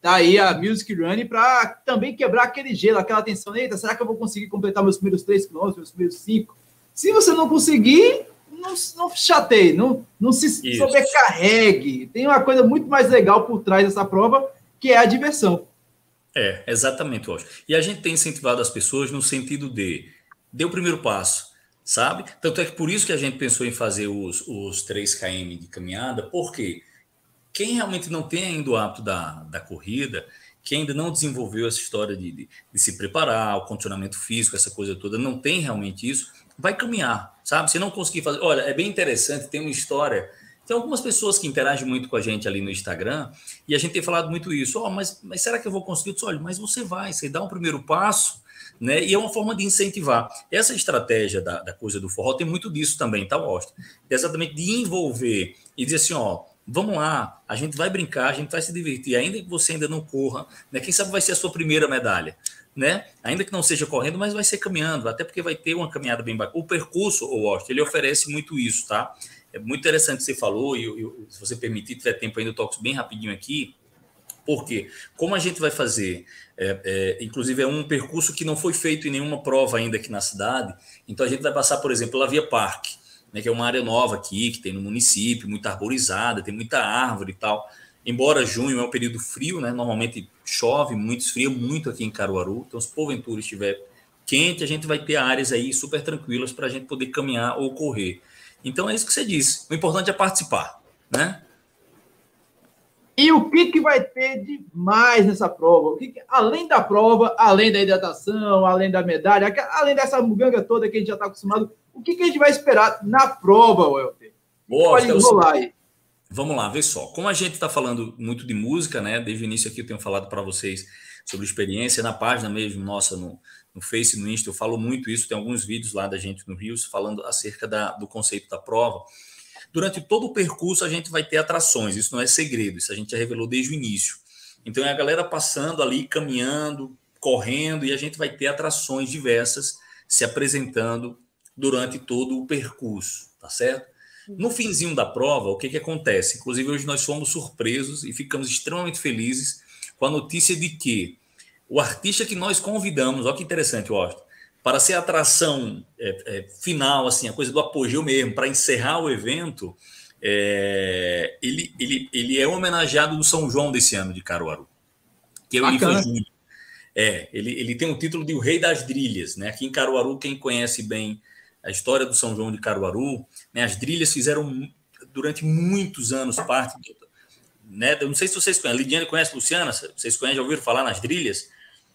tá aí a Music Running para também quebrar aquele gelo, aquela tensão. Eita, será que eu vou conseguir completar meus primeiros três quilômetros, meus primeiros cinco? Se você não conseguir, não, não chateie, não, não se Isso. sobrecarregue. Tem uma coisa muito mais legal por trás dessa prova, que é a diversão. É, exatamente, Oscar. E a gente tem incentivado as pessoas no sentido de dê o primeiro passo, sabe? Tanto é que por isso que a gente pensou em fazer os, os 3 km de caminhada, porque quem realmente não tem ainda o hábito da, da corrida, quem ainda não desenvolveu essa história de, de, de, se preparar, o condicionamento físico, essa coisa toda, não tem realmente isso, vai caminhar, sabe? Se não conseguir fazer. Olha, é bem interessante, tem uma história. Tem algumas pessoas que interagem muito com a gente ali no Instagram e a gente tem falado muito isso. Ó, oh, mas, mas será que eu vou conseguir? Eu disse, olha, mas você vai, você dá um primeiro passo né? E é uma forma de incentivar. Essa estratégia da, da coisa do forró tem muito disso também, tá, Austin? Exatamente de envolver e dizer assim, ó, vamos lá, a gente vai brincar, a gente vai se divertir, ainda que você ainda não corra, né? Quem sabe vai ser a sua primeira medalha, né? Ainda que não seja correndo, mas vai ser caminhando, até porque vai ter uma caminhada bem bacana. O percurso, o Austin, ele oferece muito isso, tá? É muito interessante que você falou, e eu, eu, se você permitir, tiver tempo ainda, eu toco bem rapidinho aqui. Porque, como a gente vai fazer, é, é, inclusive é um percurso que não foi feito em nenhuma prova ainda aqui na cidade, então a gente vai passar, por exemplo, pela Via Parque, né, que é uma área nova aqui, que tem no município, muito arborizada, tem muita árvore e tal. Embora junho é um período frio, né, normalmente chove muito, esfria muito aqui em Caruaru, então se porventura estiver quente, a gente vai ter áreas aí super tranquilas para a gente poder caminhar ou correr. Então é isso que você disse, o importante é participar, né? E o que, que vai ter de mais nessa prova? O que, que além da prova, além da hidratação, além da medalha, além dessa muganga toda que a gente já está acostumado, o que, que a gente vai esperar na prova, Welter? Boa, Pode rolar aí. Vamos lá, vê só. Como a gente está falando muito de música, né? Desde o início aqui eu tenho falado para vocês sobre experiência na página mesmo nossa no, no Face, no Insta, eu falo muito isso. Tem alguns vídeos lá da gente no Rios falando acerca da, do conceito da prova. Durante todo o percurso, a gente vai ter atrações, isso não é segredo, isso a gente já revelou desde o início. Então, é a galera passando ali, caminhando, correndo, e a gente vai ter atrações diversas se apresentando durante todo o percurso, tá certo? No finzinho da prova, o que, que acontece? Inclusive, hoje nós fomos surpresos e ficamos extremamente felizes com a notícia de que o artista que nós convidamos, olha que interessante, Washington, para ser a atração é, é, final, assim, a coisa do apogeu mesmo, para encerrar o evento, é, ele, ele, ele é homenageado do São João desse ano de Caruaru, que é o Bacana. Júnior. É, ele, ele tem o título de o Rei das Drilhas, né? Aqui em Caruaru, quem conhece bem a história do São João de Caruaru, né? As drilhas fizeram durante muitos anos parte do, né? Eu não sei se vocês conhecem, a Lidiane conhece, Luciana, vocês conhecem, já ouviram falar nas drilhas?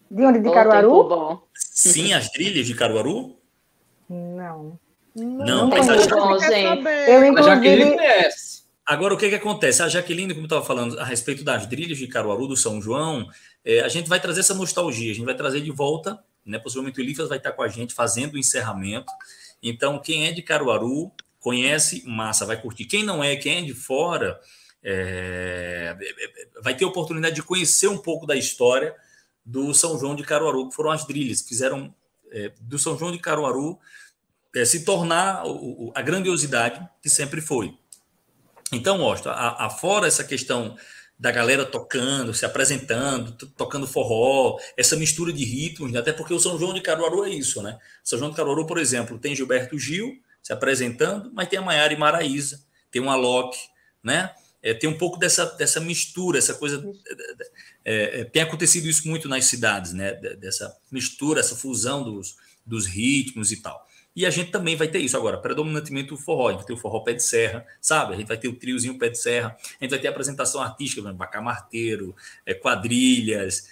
De onde? De Caruaru? Sim, as trilhas de Caruaru? Não. Não, não mas a Jaqueline... Eu, inclusive... Agora, o que, que acontece? A Jaqueline, como estava falando a respeito das trilhas de Caruaru, do São João, é, a gente vai trazer essa nostalgia, a gente vai trazer de volta, né? Possivelmente o Elifas vai estar com a gente fazendo o encerramento. Então, quem é de Caruaru, conhece, massa, vai curtir. Quem não é, quem é de fora, é, vai ter oportunidade de conhecer um pouco da história do São João de Caruaru, que foram as trilhas, que fizeram é, do São João de Caruaru é, se tornar o, a grandiosidade que sempre foi. Então, mostra, a, a, fora essa questão da galera tocando, se apresentando, tocando forró, essa mistura de ritmos, né? até porque o São João de Caruaru é isso, né? São João de Caruaru, por exemplo, tem Gilberto Gil se apresentando, mas tem a Maiara e Maraíza, tem um Alok, né? É, tem um pouco dessa, dessa mistura, essa coisa. É, é, tem acontecido isso muito nas cidades, né? Dessa mistura, essa fusão dos, dos ritmos e tal. E a gente também vai ter isso agora, predominantemente o forró. A gente vai ter o forró pé de serra, sabe? A gente vai ter o triozinho pé de serra, a gente vai ter a apresentação artística, bacamarteiro, é, quadrilhas.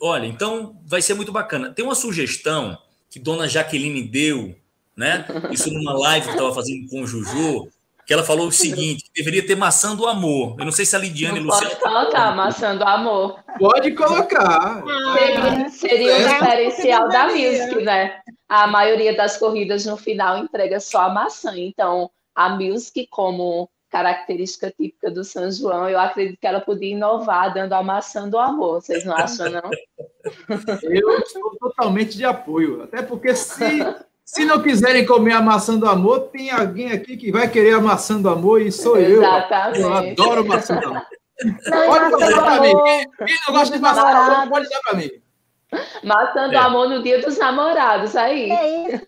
Olha, então vai ser muito bacana. Tem uma sugestão que Dona Jaqueline deu, né? Isso numa live que estava fazendo com o Juju, que ela falou o seguinte: deveria ter maçã do amor. Eu não sei se a Lidiane não Luciana. Pode colocar maçã do amor. Pode colocar. Seria, seria um diferencial da Music, né? A maioria das corridas no final entrega só a maçã. Então, a Music, como característica típica do São João, eu acredito que ela podia inovar dando a maçã do amor. Vocês não acham, não? Eu estou totalmente de apoio. Até porque se se não quiserem comer a maçã do amor, tem alguém aqui que vai querer a maçã do amor e sou Exatamente. eu. Eu adoro maçã do amor. Pode dar para mim. Quem não gosta de maçã do amor, pode dar para mim. Maçã do é. amor no dia dos namorados, aí. É isso.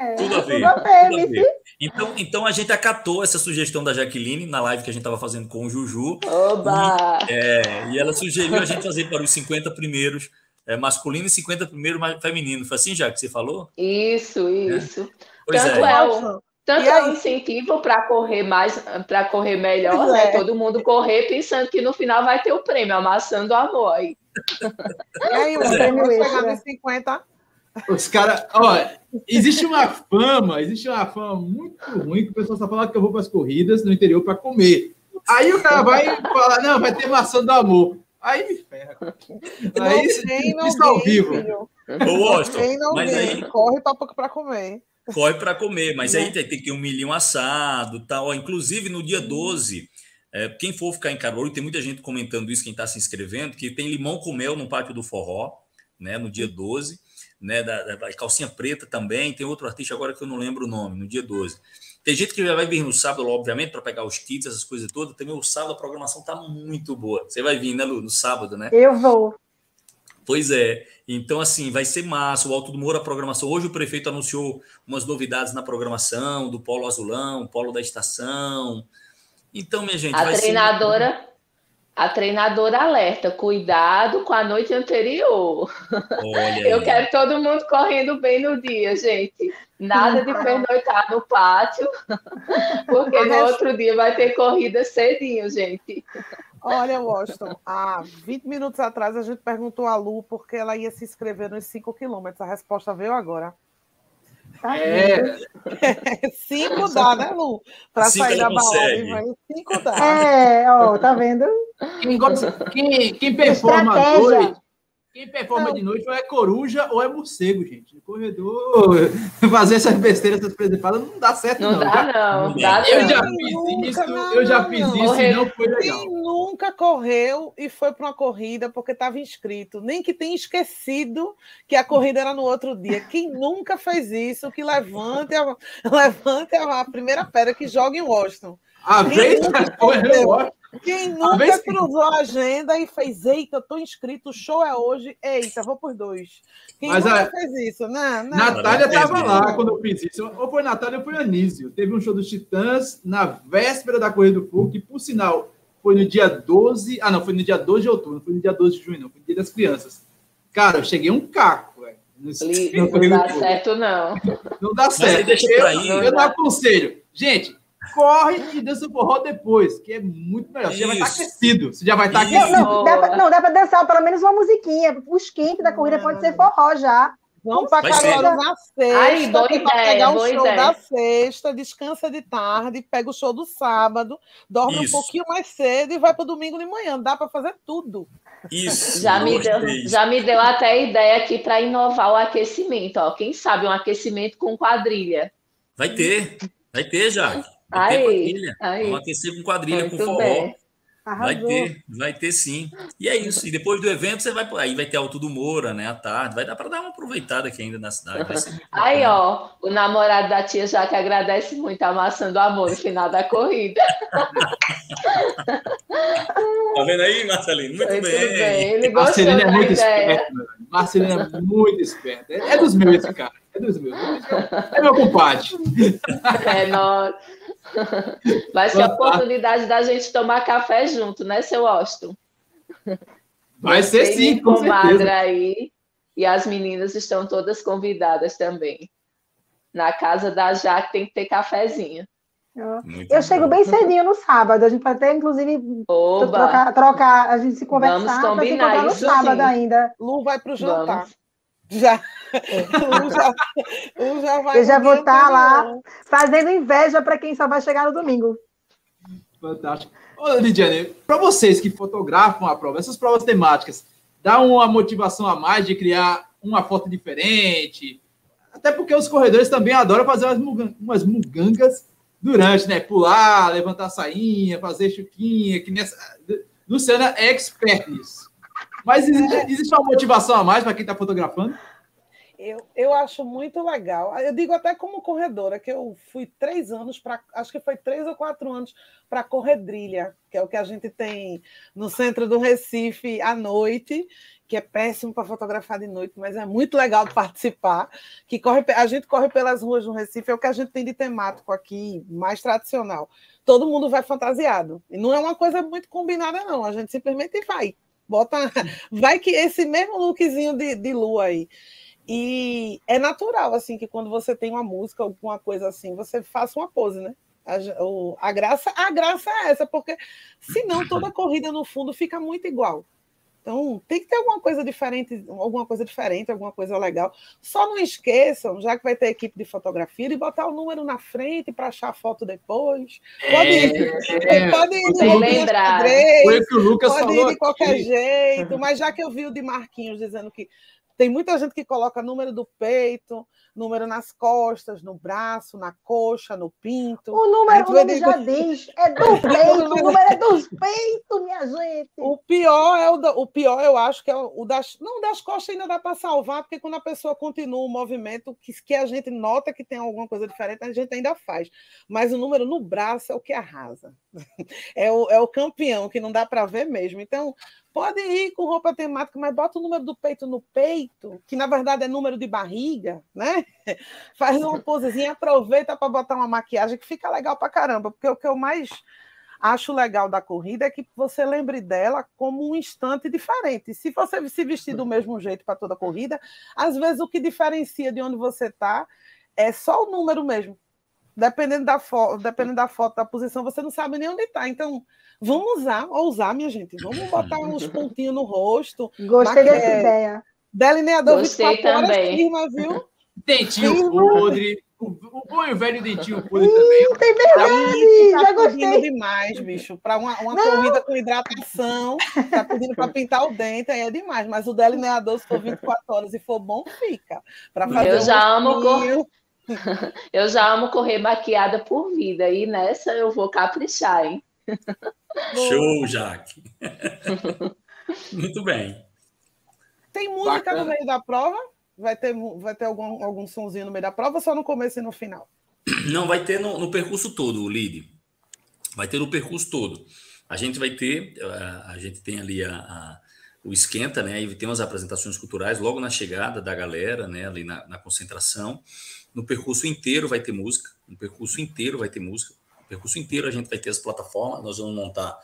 É, tudo a ver. Tudo a ver, tudo a ver. Então, então a gente acatou essa sugestão da Jaqueline na live que a gente estava fazendo com o Juju. Oba! E, é, e ela sugeriu a gente fazer para os 50 primeiros é, masculino e 50 primeiro feminino. Foi assim já que você falou? Isso, isso. É? Tanto é, é o, tanto é um incentivo para correr mais, para correr melhor, né? É. Todo mundo correr pensando que no final vai ter o prêmio, amassando o amor aí. E aí, o é. prêmio extra. 50. Os caras, olha, existe uma fama, existe uma fama muito ruim que o pessoal só fala que eu vou para as corridas no interior para comer. Aí o cara vai falar, não, vai ter maçã do amor. Aí me ferra. Aí não isso ao vivo. Filho. Ô, Washington, mas aí... Corre para comer. Corre para comer, mas aí né? tem, tem que ter um milhinho assado tal. Inclusive, no dia 12, é, quem for ficar em Caruaru, tem muita gente comentando isso, quem está se inscrevendo, que tem limão com mel no Pátio do Forró, né, no dia 12, né, da, da calcinha preta também, tem outro artista agora que eu não lembro o nome, no dia 12. Tem gente que já vai vir no sábado, obviamente, para pegar os kits, essas coisas todas. Também o sábado a programação tá muito boa. Você vai vir, né, Lu, no sábado, né? Eu vou. Pois é. Então, assim, vai ser massa. O Alto do Moro, a programação. Hoje o prefeito anunciou umas novidades na programação do Polo Azulão, Polo da Estação. Então, minha gente. A treinadora. Ser... A treinadora alerta, cuidado com a noite anterior. Olha Eu quero todo mundo correndo bem no dia, gente. Nada de pernoitar no pátio, porque no outro dia vai ter corrida cedinho, gente. Olha, Washington, há 20 minutos atrás a gente perguntou a Lu porque ela ia se inscrever nos 5 quilômetros. A resposta veio agora. Tá é. Cinco dá, né, Lu? Para sair da balada. Cinco dá. É, ó, tá vendo? Quem, quem, quem performa dois quem performa não. de noite ou é coruja ou é morcego, gente. O corredor fazer essas besteiras, essas presepadas, não dá certo, não. Não dá, não. não. Dá, eu, Já fiz nunca, isso, não, eu já fiz isso, e não foi legal. Quem nunca correu e foi para uma corrida porque estava inscrito, nem que tenha esquecido que a corrida era no outro dia. Quem nunca fez isso, que levante a, levante a primeira pedra que joga em Washington. A vez foi, Quem nunca cruzou a agenda e fez, eita, eu tô inscrito, o show é hoje, eita, vou por dois. Quem Mas nunca a... fez isso? Não, não. Natália estava lá quando eu fiz isso. Ou foi Natália ou foi Anísio. Teve um show dos Titãs na véspera da Corrida do Fogo, que, por sinal, foi no dia 12. Ah, não, foi no dia 12 de outubro, não foi no dia 12 de junho, não, foi no dia das crianças. Cara, eu cheguei um caco, velho. Não, não dá certo, não. Não dá certo. Eu, eu, eu não aconselho. Gente, corre e dança forró depois, que é muito melhor. Você já vai estar aquecido. Você já vai estar aquecido. Não, dá pra, não, dá para dançar pelo menos uma musiquinha. O esquente da corrida pode ser forró já. Vamos para Caruaru na sexta. Ai, boa ideia, pegar o show ideia. da sexta, descansa de tarde, pega o show do sábado, dorme Isso. um pouquinho mais cedo e vai para o domingo de manhã. Dá para fazer tudo. Isso. Já me, deu, já me deu até ideia aqui para inovar o aquecimento. Ó. Quem sabe um aquecimento com quadrilha? Vai ter, vai ter, já. Aí, aí. Vamos aquecer com quadrilha, Muito com forró. Bem. Vai ter, vai ter sim. E é isso. E depois do evento, você vai aí vai ter Alto do Moura, né? À tarde. Vai dar para dar uma aproveitada aqui ainda na cidade. aí, ó, o namorado da tia já que agradece muito amassando amor no final da corrida. tá vendo aí, Marcelino? Muito, bem. bem. Ele Marcelino é muito ideia. esperto. Marcelino é muito esperto. É, é dos meus esse cara. É dos meus. É meu compadre. É, nós. Vai ser a oportunidade da gente tomar café junto, né, seu Austin? Vai ser sim, com certeza. aí. E as meninas estão todas convidadas também. Na casa da Jaque tem que ter cafezinho. eu chego bem cedinho no sábado. A gente pode até, inclusive, trocar, trocar, a gente se conversar. Vamos combinar no sábado sim. ainda. Lu vai para o jantar. Vamos. Já. Um já, um já vai Eu já vou estar tá lá fazendo inveja para quem só vai chegar no domingo. Fantástico. Ô, Lidiane, para vocês que fotografam a prova, essas provas temáticas, dá uma motivação a mais de criar uma foto diferente? Até porque os corredores também adoram fazer umas, umas mugangas durante, né? Pular, levantar a sainha, fazer chuquinha, que nessa. Luciana é expert nisso. Mas existe, existe uma motivação a mais para quem está fotografando? Eu, eu acho muito legal. Eu digo até como corredora, que eu fui três anos para. Acho que foi três ou quatro anos para corredrilha, que é o que a gente tem no centro do Recife à noite, que é péssimo para fotografar de noite, mas é muito legal participar. Que corre, a gente corre pelas ruas do Recife, é o que a gente tem de temático aqui, mais tradicional. Todo mundo vai fantasiado. E não é uma coisa muito combinada, não. A gente simplesmente vai. Bota, vai que esse mesmo lookzinho de, de lua aí. E é natural, assim, que quando você tem uma música, alguma coisa assim, você faça uma pose, né? A, o, a, graça, a graça é essa, porque senão toda corrida no fundo fica muito igual. Então, tem que ter alguma coisa diferente, alguma coisa diferente, alguma coisa legal. Só não esqueçam, já que vai ter equipe de fotografia, de botar o número na frente para achar a foto depois. Pode ir, é, pode ir de lembrar. Foi o que o Lucas pode falou ir de qualquer aqui. jeito, mas já que eu vi o de Marquinhos dizendo que tem muita gente que coloca número do peito, número nas costas, no braço, na coxa, no pinto. O número, o nome já diz, é do peito, o número é dos peitos, minha gente. O pior é o, da, o pior, eu acho que é o das. Não, das costas ainda dá para salvar, porque quando a pessoa continua o movimento, que, que a gente nota que tem alguma coisa diferente, a gente ainda faz. Mas o número no braço é o que arrasa. É o, é o campeão, que não dá para ver mesmo. Então, pode ir com roupa temática, mas bota o número do peito no peito, que na verdade é número de barriga, né? Faz uma posezinha, aproveita para botar uma maquiagem que fica legal para caramba, porque o que eu mais acho legal da corrida é que você lembre dela como um instante diferente. Se você se vestir do mesmo jeito para toda a corrida, às vezes o que diferencia de onde você está é só o número mesmo. Dependendo da, foto, dependendo da foto, da posição, você não sabe nem onde está. Então, vamos usar, ousar, minha gente. Vamos botar uns pontinhos no rosto. Gostei dessa ideia. Delineador Gostei 24 também. firma, viu? Dentinho podre. O, bom e velho dentinho podre também. Tem verdade, tá já gostei. demais, bicho. Para uma, uma corrida com hidratação, tá pedindo para pintar o dente, aí é demais. Mas o delineador, se for 24 horas e for bom, fica. Para fazer eu um já amo cor... Eu já amo correr maquiada por vida. E nessa eu vou caprichar, hein? Show, Jaque. Muito bem. Tem música Bacana. no meio da prova? Vai ter, vai ter algum, algum sonzinho no meio da prova ou só no começo e no final? Não, vai ter no, no percurso todo, o lead. Vai ter no percurso todo. A gente vai ter, a gente tem ali a, a o esquenta, né? Aí tem umas apresentações culturais logo na chegada da galera, né? Ali na, na, concentração. No percurso inteiro vai ter música. No percurso inteiro vai ter música. No percurso inteiro a gente vai ter as plataformas. Nós vamos montar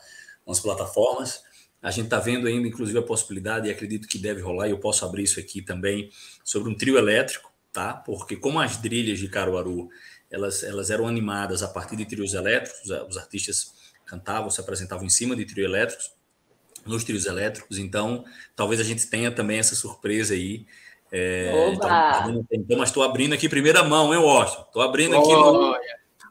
umas plataformas. A gente está vendo ainda, inclusive, a possibilidade, e acredito que deve rolar, e eu posso abrir isso aqui também, sobre um trio elétrico, tá? Porque como as trilhas de Caruaru, elas, elas eram animadas a partir de trios elétricos, os artistas cantavam, se apresentavam em cima de trios elétricos, nos trios elétricos, então talvez a gente tenha também essa surpresa aí. É, então, então, mas estou abrindo aqui primeira mão, hein, Washington? Estou abrindo aqui.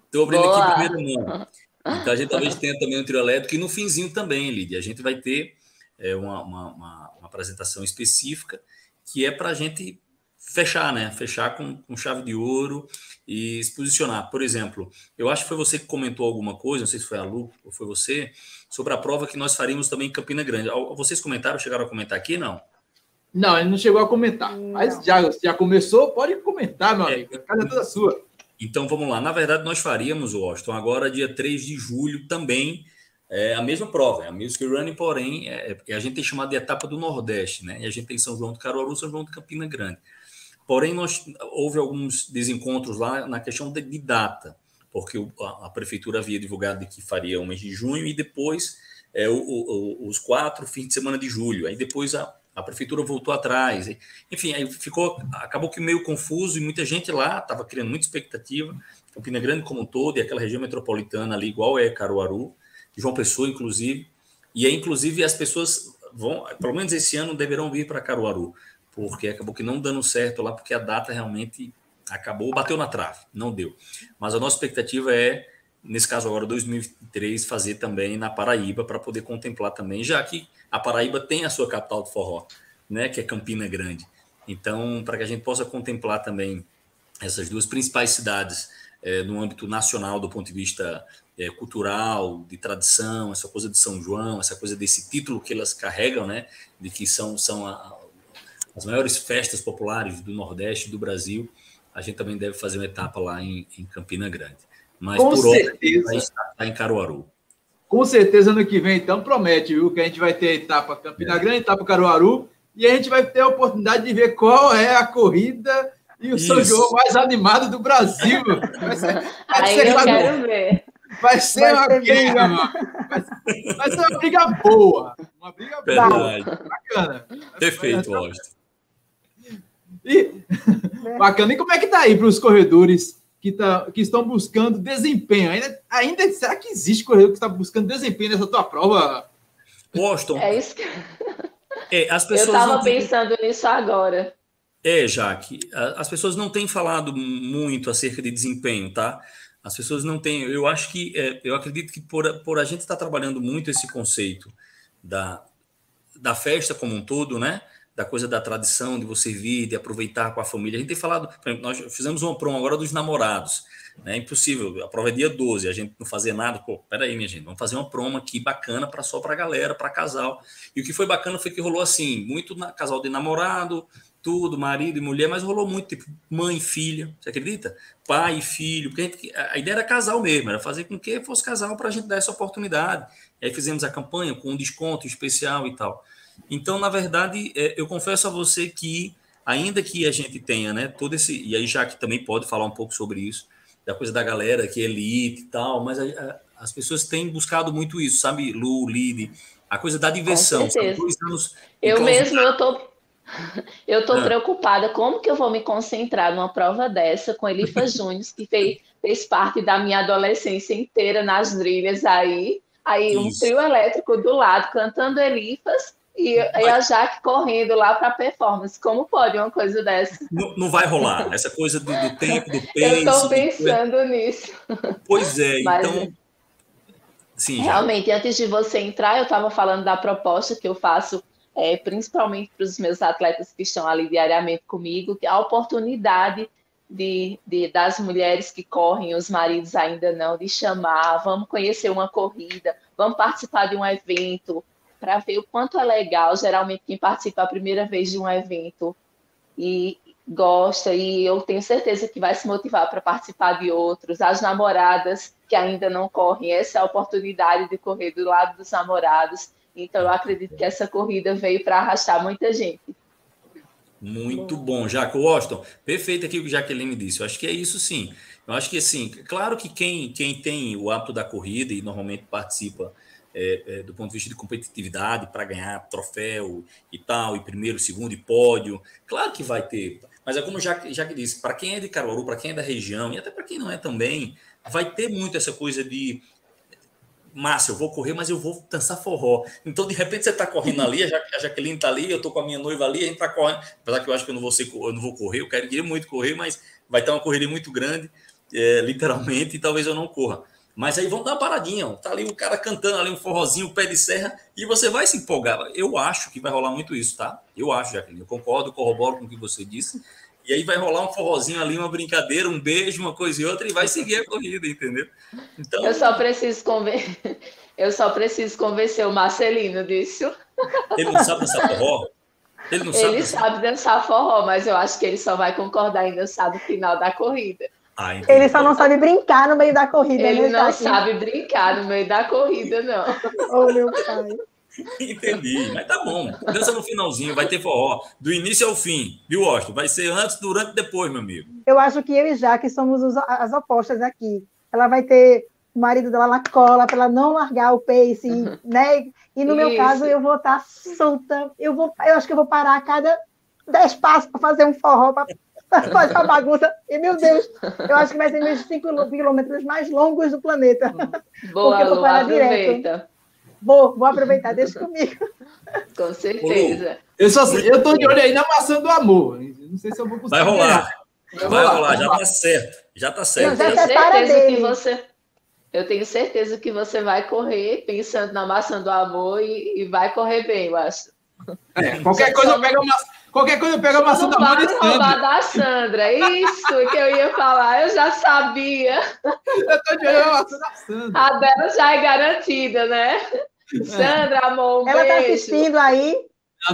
Estou abrindo Boa. aqui primeira mão. Então a gente talvez tenha também um trio elétrico e no finzinho também, Lídia. A gente vai ter é, uma, uma, uma, uma apresentação específica que é para a gente fechar, né? Fechar com, com, chave de ouro e se posicionar. Por exemplo, eu acho que foi você que comentou alguma coisa, não sei se foi a Lu ou foi você, sobre a prova que nós faríamos também em Campina Grande. Vocês comentaram, chegaram a comentar aqui, não? Não, ele não chegou a comentar. Não. Mas já, já começou, pode comentar, meu é, amigo. A casa é toda sua. Então vamos lá. Na verdade, nós faríamos, Washington, agora dia 3 de julho também. É a mesma prova, é a Music Running, porém, é, é, a gente tem chamado de etapa do Nordeste, né? E a gente tem São João do Caruaru, São João do Campina Grande. Porém, nós, houve alguns desencontros lá na questão de, de data porque a, a, prefeitura havia divulgado que faria o mês de junho e depois é, o, o, os quatro fins de semana de julho. Aí depois a, a prefeitura voltou atrás. Enfim, aí ficou, acabou que meio confuso e muita gente lá estava criando muita expectativa. Campina Grande como um todo e aquela região metropolitana ali, igual é Caruaru, João Pessoa, inclusive. E aí, inclusive, as pessoas vão, pelo menos esse ano, deverão vir para Caruaru, porque acabou que não dando certo lá, porque a data realmente acabou, bateu na trave, não deu. Mas a nossa expectativa é, nesse caso agora, 2023, fazer também na Paraíba, para poder contemplar também, já que a Paraíba tem a sua capital do forró, né, que é Campina Grande. Então, para que a gente possa contemplar também essas duas principais cidades é, no âmbito nacional, do ponto de vista é, cultural, de tradição, essa coisa de São João, essa coisa desse título que elas carregam, né, de que são, são a, as maiores festas populares do Nordeste do Brasil a gente também deve fazer uma etapa lá em, em Campina Grande. Mas Com por certeza. vai estar em Caruaru. Com certeza ano que vem, então, promete, viu? Que a gente vai ter a etapa Campina é. Grande, etapa Caruaru, e a gente vai ter a oportunidade de ver qual é a corrida e o Isso. São João mais animado do Brasil. Vai ser, vai Aí ser eu uma, quero ver. Vai ser vai uma ser briga, vai, vai, ser uma briga boa. Uma briga Verdade. boa. Bacana. Perfeito, Austin. E, bacana. E como é que tá aí para os corredores que, tá, que estão buscando desempenho? Ainda, ainda será que existe corredor que está buscando desempenho nessa tua prova? Boston. É isso que... É, as pessoas Eu estava pensando nisso agora. É, Jaque, as pessoas não têm falado muito acerca de desempenho, tá? As pessoas não têm. Eu acho que, é, eu acredito que por, por a gente estar tá trabalhando muito esse conceito da, da festa como um todo, né? Da coisa da tradição, de você vir, de aproveitar com a família. A gente tem falado, nós fizemos uma promo agora dos namorados, né? Impossível, a prova é dia 12, a gente não fazia nada. Pô, peraí, minha gente, vamos fazer uma promo aqui bacana para só para galera, para casal. E o que foi bacana foi que rolou assim, muito na, casal de namorado, tudo, marido e mulher, mas rolou muito, tipo, mãe e filha, você acredita? Pai e filho, porque a, gente, a ideia era casal mesmo, era fazer com que fosse casal para a gente dar essa oportunidade. E aí fizemos a campanha com um desconto especial e tal. Então, na verdade, é, eu confesso a você que, ainda que a gente tenha, né, todo esse. E aí, já que também pode falar um pouco sobre isso, da coisa da galera que é elite e tal, mas a, a, as pessoas têm buscado muito isso, sabe, Lu, Lide, a coisa da diversão. eu mesmo, eu tô. Eu estou ah. preocupada como que eu vou me concentrar numa prova dessa com Elifa Júnior, que fez, fez parte da minha adolescência inteira nas trilhas aí, aí Isso. um trio elétrico do lado cantando Elifas e, e a Jaque correndo lá para performance. Como pode uma coisa dessa? Não, não vai rolar. Essa coisa do, do tempo, do pace. Eu estou pensando nisso. Pois é, Mas, então. Sim, realmente, antes de você entrar, eu estava falando da proposta que eu faço, é, principalmente para os meus atletas que estão ali diariamente comigo, que é a oportunidade de, de, das mulheres que correm, os maridos ainda não, de chamar, vamos conhecer uma corrida, vamos participar de um evento, para ver o quanto é legal. Geralmente, quem participa a primeira vez de um evento e gosta, e eu tenho certeza que vai se motivar para participar de outros. As namoradas que ainda não correm essa é a oportunidade de correr do lado dos namorados. Então, eu acredito que essa corrida veio para arrastar muita gente. Muito bom, Jaco Washington. Perfeito aqui o que Jaqueline disse. Eu acho que é isso sim. Eu acho que assim, claro que quem, quem tem o hábito da corrida e normalmente participa é, é, do ponto de vista de competitividade para ganhar troféu e tal, e primeiro, segundo e pódio, claro que vai ter. Mas é como já já que disse, para quem é de Caruaru, para quem é da região, e até para quem não é também, vai ter muito essa coisa de massa, eu vou correr, mas eu vou dançar forró. Então, de repente, você está correndo ali, a Jaqueline está ali, eu estou com a minha noiva ali, a gente está correndo. Apesar que eu acho que eu não vou, ser, eu não vou correr, eu quero muito correr, mas vai ter uma corrida muito grande, é, literalmente, e talvez eu não corra. Mas aí vamos dar uma paradinha, ó. tá ali o cara cantando ali um forrozinho, pé de serra, e você vai se empolgar. Eu acho que vai rolar muito isso, tá? Eu acho, Jaqueline, eu concordo, corroboro com o que você disse. E aí vai rolar um forrozinho ali, uma brincadeira, um beijo, uma coisa e outra, e vai seguir a corrida, entendeu? Então... Eu só preciso convencer. Eu só preciso convencer o Marcelino disso. Ele não sabe dançar forró? Ele não sabe. Ele dançar... sabe dançar forró, mas eu acho que ele só vai concordar em dançar no final da corrida. Ah, ele só não sabe brincar no meio da corrida. Ele né, não sabe brincar no meio da corrida, não. Oh, meu pai. Entendi, mas tá bom. Dança no finalzinho, vai ter forró. Do início ao fim, viu, Austin? Vai ser antes, durante e depois, meu amigo. Eu acho que eu e Jaque somos os, as opostas aqui. Ela vai ter o marido dela na cola para ela não largar o pace, né? E no Isso. meu caso, eu vou estar tá solta. Eu, vou, eu acho que eu vou parar a cada dez passos para fazer um forró, para fazer uma bagunça. E, meu Deus, eu acho que vai ser meus cinco quilômetros mais longos do planeta. Boa, Porque eu vou parar Lu, direto. Vou, vou aproveitar, deixa comigo. Com certeza. Eu, só, eu tô de olho aí na maçã do amor. Não sei se eu vou conseguir. Vai rolar. Vai, rolar, já tá certo. Já tá certo. Eu tenho certeza que você. Eu tenho certeza que você vai correr pensando na maçã do amor e, e vai correr bem, eu acho. É, qualquer coisa eu pego a maçã. Qualquer coisa eu pego a maçã da mão de Sandra. da Sandra. Isso que eu ia falar, eu já sabia. Eu tô de olho na maçã da Sandra. A dela já é garantida, né? Sandra, amor, um Ela está assistindo aí.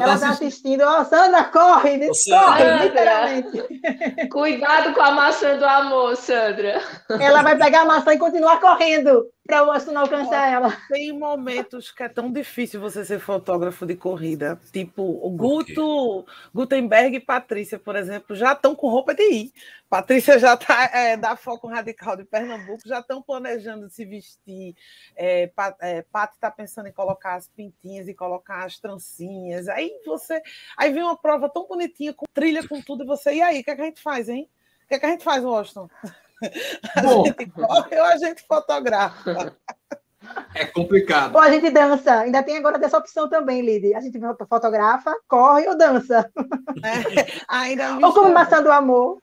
Ela está assistindo. Ó, oh, Sandra, corre, corre, Sandra. literalmente. Cuidado com a maçã do amor, Sandra. Ela vai pegar a maçã e continuar correndo para o Austin não alcançar ela. Tem momentos que é tão difícil você ser fotógrafo de corrida. Tipo, o Guto, Gutenberg e Patrícia, por exemplo, já estão com roupa de ir. Patrícia já está é, da Foco Radical de Pernambuco, já estão planejando se vestir. É, Pat, é, está pensando em colocar as pintinhas e colocar as trancinhas. Aí você. Aí vem uma prova tão bonitinha, com trilha, com tudo, e você. E aí, o que, é que a gente faz, hein? O que, é que a gente faz, Washington? A Bom. gente corre ou a gente fotografa? É complicado. Ou a gente dança. Ainda tem agora dessa opção também, Lid. A gente fotografa, corre ou dança. É, ainda ou como maçã do amor.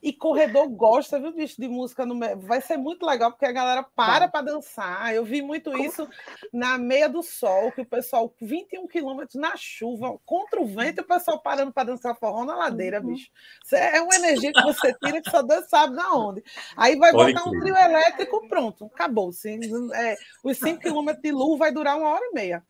E corredor gosta, viu, bicho, de música no Vai ser muito legal, porque a galera para para dançar. Eu vi muito isso na meia do sol, que o pessoal, 21 quilômetros na chuva, contra o vento, o pessoal parando para dançar forró na ladeira, uhum. bicho. É uma energia que você tira que só Deus sabe na onde. Aí vai botar um trio elétrico, pronto, acabou. Sim, é, os 5 quilômetros de luz vai durar uma hora e meia.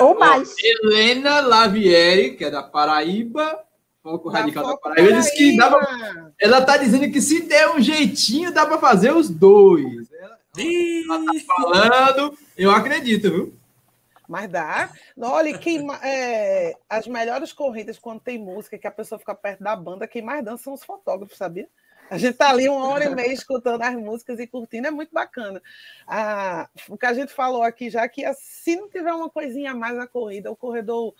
Ou mais. Helena Lavieri, que é da Paraíba, Foco Radical da Paraíba, que dá pra, ela está dizendo que se der um jeitinho, dá para fazer os dois. Ela, ela tá falando, eu acredito, viu? Mas dá. Olha, quem, é, as melhores corridas, quando tem música, que a pessoa fica perto da banda, quem mais dança são os fotógrafos, sabia? A gente tá ali uma hora e meia escutando as músicas e curtindo, é muito bacana. Ah, o que a gente falou aqui já que se não tiver uma coisinha a mais na corrida, o corredor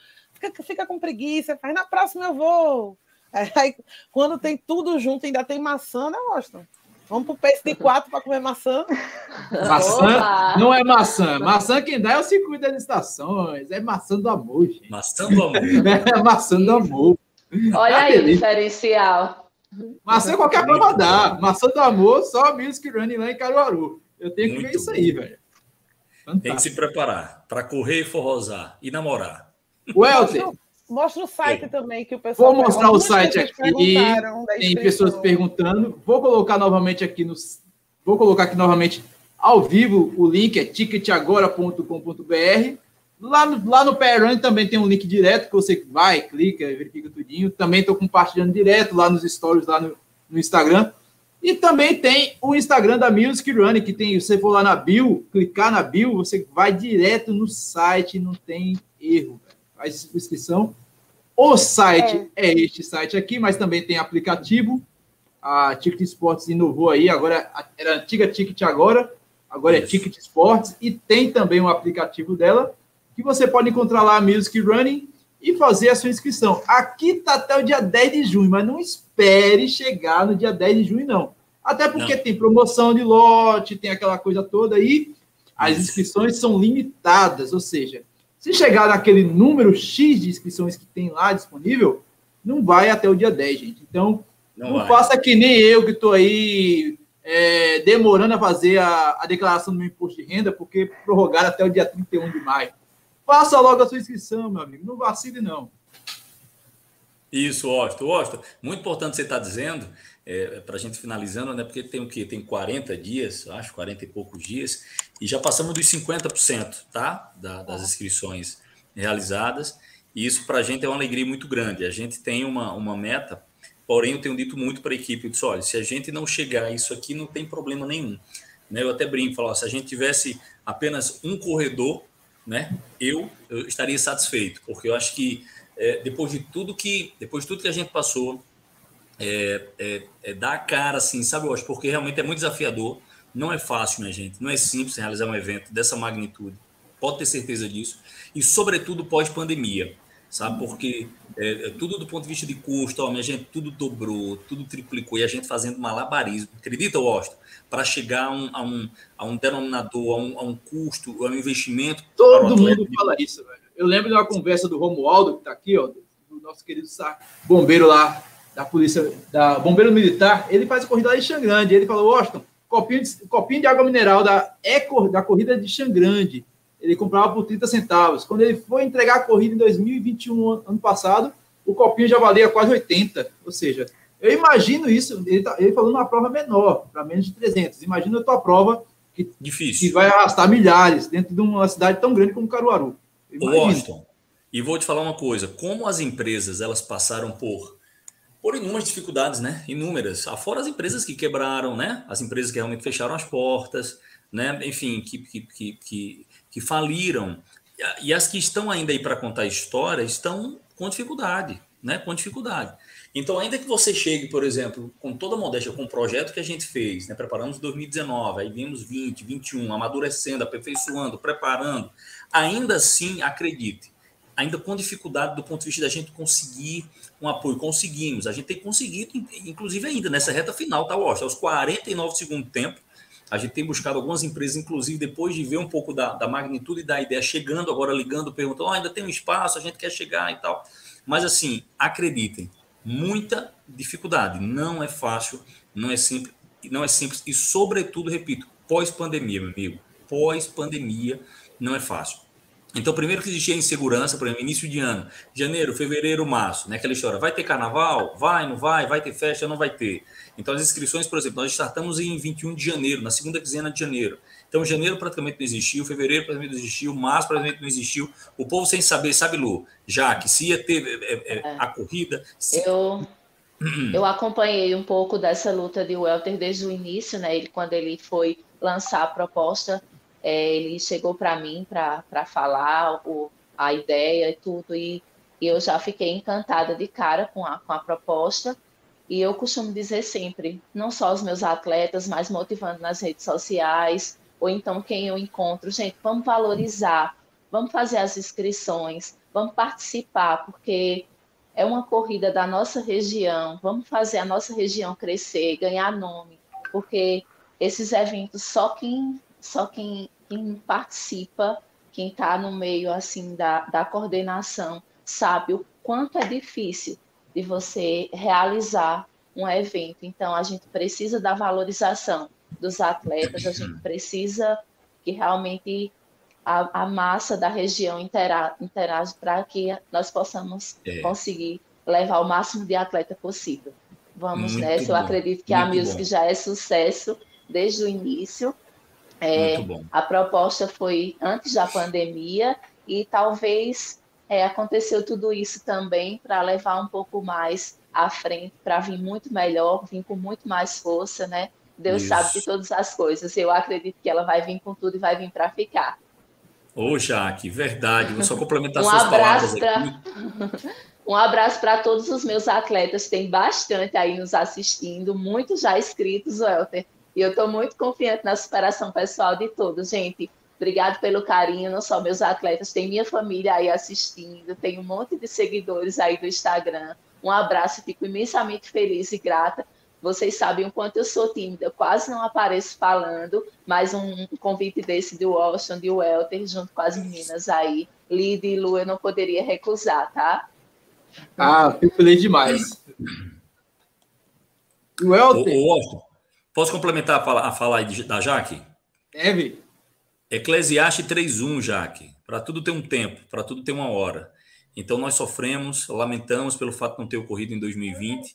fica, fica com preguiça, faz na próxima eu vou. Aí, quando tem tudo junto, ainda tem maçã, né, Washington? Vamos pro pace de quatro para comer maçã. Maçã não é maçã. Maçã quem dá é o circuito das estações. É maçã do amor, gente. Maçã do amor. É maçã do amor. Olha aí o diferencial. Maçã qualquer prova dá. Maçã do amor, só Music Running lá em Caruaru. Eu tenho que Muito ver isso aí, velho. Fantástico. Tem que se preparar para correr e forrosar e namorar. Welter. Mostra o site também que o pessoal. Vou mostrar o site aqui. Tem pessoas perguntando. Vou colocar novamente aqui no. Vou colocar aqui novamente ao vivo o link é ticketagora.com.br. Lá no, lá no também tem um link direto que você vai, clica, verifica tudinho. Também estou compartilhando direto lá nos stories, lá no, no Instagram. E também tem o Instagram da Music Running, que tem, você for lá na bio, clicar na bio, você vai direto no site, não tem erro. Faz inscrição. O site é. é. este site aqui, mas também tem aplicativo. A Ticket Sports inovou aí, agora era antiga Ticket agora, agora é Isso. é Ticket Sports, e tem também um aplicativo dela, que você pode encontrar lá a Music Running e fazer a sua inscrição. Aqui está até o dia 10 de junho, mas não espere chegar no dia 10 de junho, não. Até porque não. tem promoção de lote, tem aquela coisa toda aí. As inscrições são limitadas, ou seja, se chegar naquele número X de inscrições que tem lá disponível, não vai até o dia 10, gente. Então, não, não faça que nem eu que estou aí é, demorando a fazer a, a, declaração do meu imposto de renda, porque prorrogaram até o dia 31 de maio. Faça logo a sua inscrição, meu amigo. Não vacile, não. Isso, Austin. Austin, muito importante você estar tá dizendo, é, para a gente finalizando, né? Porque tem o quê? Tem 40 dias, acho, 40 e poucos dias, e já passamos dos 50%, tá? Da, das inscrições realizadas. E isso para a gente é uma alegria muito grande. A gente tem uma, uma meta, porém eu tenho dito muito para a equipe, eu disse, olha, se a gente não chegar a isso aqui, não tem problema nenhum. Né? Eu até brinco, falo, se a gente tivesse apenas um corredor né? Eu, eu estaria satisfeito, porque eu acho que é, depois de tudo que depois de tudo que a gente passou, é, é, é dar a cara, assim, sabe, eu acho, porque realmente é muito desafiador. Não é fácil, minha gente. Não é simples realizar um evento dessa magnitude. Pode ter certeza disso. E, sobretudo, pós-pandemia sabe? Porque é, é, tudo do ponto de vista de custo, ó, minha gente, tudo dobrou, tudo triplicou, e a gente fazendo malabarismo, acredita, Washington? Para chegar a um, a, um, a um denominador, a um, a um custo, a um investimento. Todo mundo fala isso, velho. Eu lembro de uma conversa do Romualdo, que está aqui, ó, do nosso querido bombeiro lá, da polícia, da bombeiro militar, ele faz a corrida lá em Xangrande. Ele falou, Washington, copinho de, copinho de água mineral da, eco, da corrida de Xangrande ele comprava por 30 centavos. Quando ele foi entregar a corrida em 2021, ano passado, o copinho já valia quase 80. Ou seja, eu imagino isso, ele, tá, ele falou numa prova menor, para menos de 300. Imagina a tua prova que, Difícil. que vai arrastar milhares dentro de uma cidade tão grande como Caruaru. Washington, e vou te falar uma coisa, como as empresas elas passaram por por inúmeras dificuldades, né? Inúmeras. Afora as empresas que quebraram, né? As empresas que realmente fecharam as portas, né? Enfim, que, que, que, que que faliram, e as que estão ainda aí para contar história estão com dificuldade, né? Com dificuldade. Então, ainda que você chegue, por exemplo, com toda a modéstia, com o projeto que a gente fez, né? Preparamos 2019, aí vimos 20, 21, amadurecendo, aperfeiçoando, preparando, ainda assim, acredite, ainda com dificuldade do ponto de vista da gente conseguir um apoio. Conseguimos, a gente tem conseguido, inclusive ainda nessa reta final, tá, Washington? Aos 49 segundos tempo, a gente tem buscado algumas empresas, inclusive depois de ver um pouco da, da magnitude da ideia, chegando agora, ligando, perguntando: oh, ainda tem um espaço, a gente quer chegar e tal. Mas assim, acreditem, muita dificuldade. Não é fácil, não é simples, não é simples. E, sobretudo, repito, pós-pandemia, meu amigo. Pós-pandemia não é fácil. Então, primeiro que existia insegurança, por exemplo, início de ano, janeiro, fevereiro, março, né? Aquela história, vai ter carnaval? Vai, não vai? Vai ter festa? Não vai ter. Então, as inscrições, por exemplo, nós startamos em 21 de janeiro, na segunda quinzena de janeiro. Então, janeiro praticamente não existiu, fevereiro praticamente não existiu, março praticamente não existiu. O povo sem saber, sabe, Lu, já que se ia ter é, é, é, a corrida... Se... Eu... Eu acompanhei um pouco dessa luta de Welter desde o início, né? Ele, quando ele foi lançar a proposta, é, ele chegou para mim para falar o, a ideia e tudo, e, e, eu já fiquei encantada de cara com a, com a proposta. E eu costumo dizer sempre, não só os meus atletas, mas motivando nas redes sociais, ou então quem eu encontro, gente, vamos valorizar, vamos fazer as inscrições, vamos participar, porque é uma corrida da nossa região, vamos fazer a nossa região crescer, ganhar nome, porque esses eventos só quem só quem quem participa, quem está no meio assim da, da coordenação, sabe o quanto é difícil de você realizar um evento. Então, a gente precisa da valorização dos atletas, a gente precisa que realmente a, a massa da região intera, interage para que nós possamos é. conseguir levar o máximo de atleta possível. Vamos muito nessa, eu acredito que a Music bom. já é sucesso desde o início é, a proposta foi antes da pandemia e talvez é, aconteceu tudo isso também para levar um pouco mais à frente para vir muito melhor, vir com muito mais força, né? Deus Isso. sabe de todas as coisas. Eu acredito que ela vai vir com tudo e vai vir para ficar. Ô, Jaque, verdade. Vou só complementar um suas palavras pra... Um abraço para todos os meus atletas, tem bastante aí nos assistindo, muitos já inscritos, Welter. E eu estou muito confiante na superação pessoal de todos, gente. Obrigado pelo carinho, não só meus atletas, tem minha família aí assistindo, tem um monte de seguidores aí do Instagram. Um abraço, fico imensamente feliz e grata vocês sabem o quanto eu sou tímida, eu quase não apareço falando, mas um convite desse do Washington, de Welter, junto com as meninas aí, Lid e Lu, eu não poderia recusar, tá? Ah, fico feliz demais. Welter. Washington, posso complementar a fala, a fala da Jaque? Deve. Eclesiastes 3.1, Jaque. Para tudo tem um tempo, para tudo tem uma hora. Então nós sofremos, lamentamos pelo fato de não ter ocorrido em 2020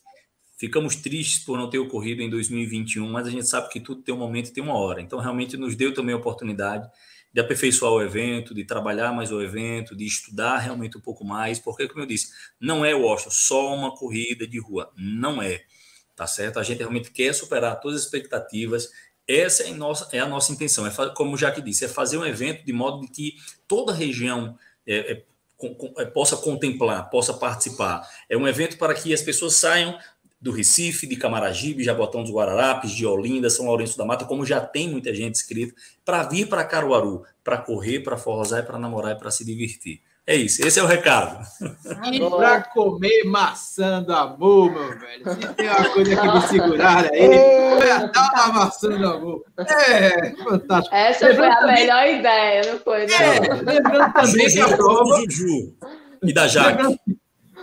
Ficamos tristes por não ter ocorrido em 2021, mas a gente sabe que tudo tem um momento e tem uma hora. Então, realmente, nos deu também a oportunidade de aperfeiçoar o evento, de trabalhar mais o evento, de estudar realmente um pouco mais, porque, como eu disse, não é, Washington, só uma corrida de rua. Não é. Tá certo? A gente realmente quer superar todas as expectativas. Essa é a nossa, é a nossa intenção. É, como o Jaque disse, é fazer um evento de modo de que toda a região é, é, é possa contemplar, possa participar. É um evento para que as pessoas saiam do Recife, de Camaragibe, Jabotão dos Guararapes, de Olinda, São Lourenço da Mata, como já tem muita gente inscrita, para vir para Caruaru, para correr, para forrosar, para namorar e para se divertir. É isso, esse é o recado. E para comer maçã do amor, meu velho. Se tem uma coisa que me segurar aí, foi a tal da maçã do amor. É, fantástico. Essa lembrando foi a também... melhor ideia, não foi? Não? É, lembrando também que a prova... E da Jaque.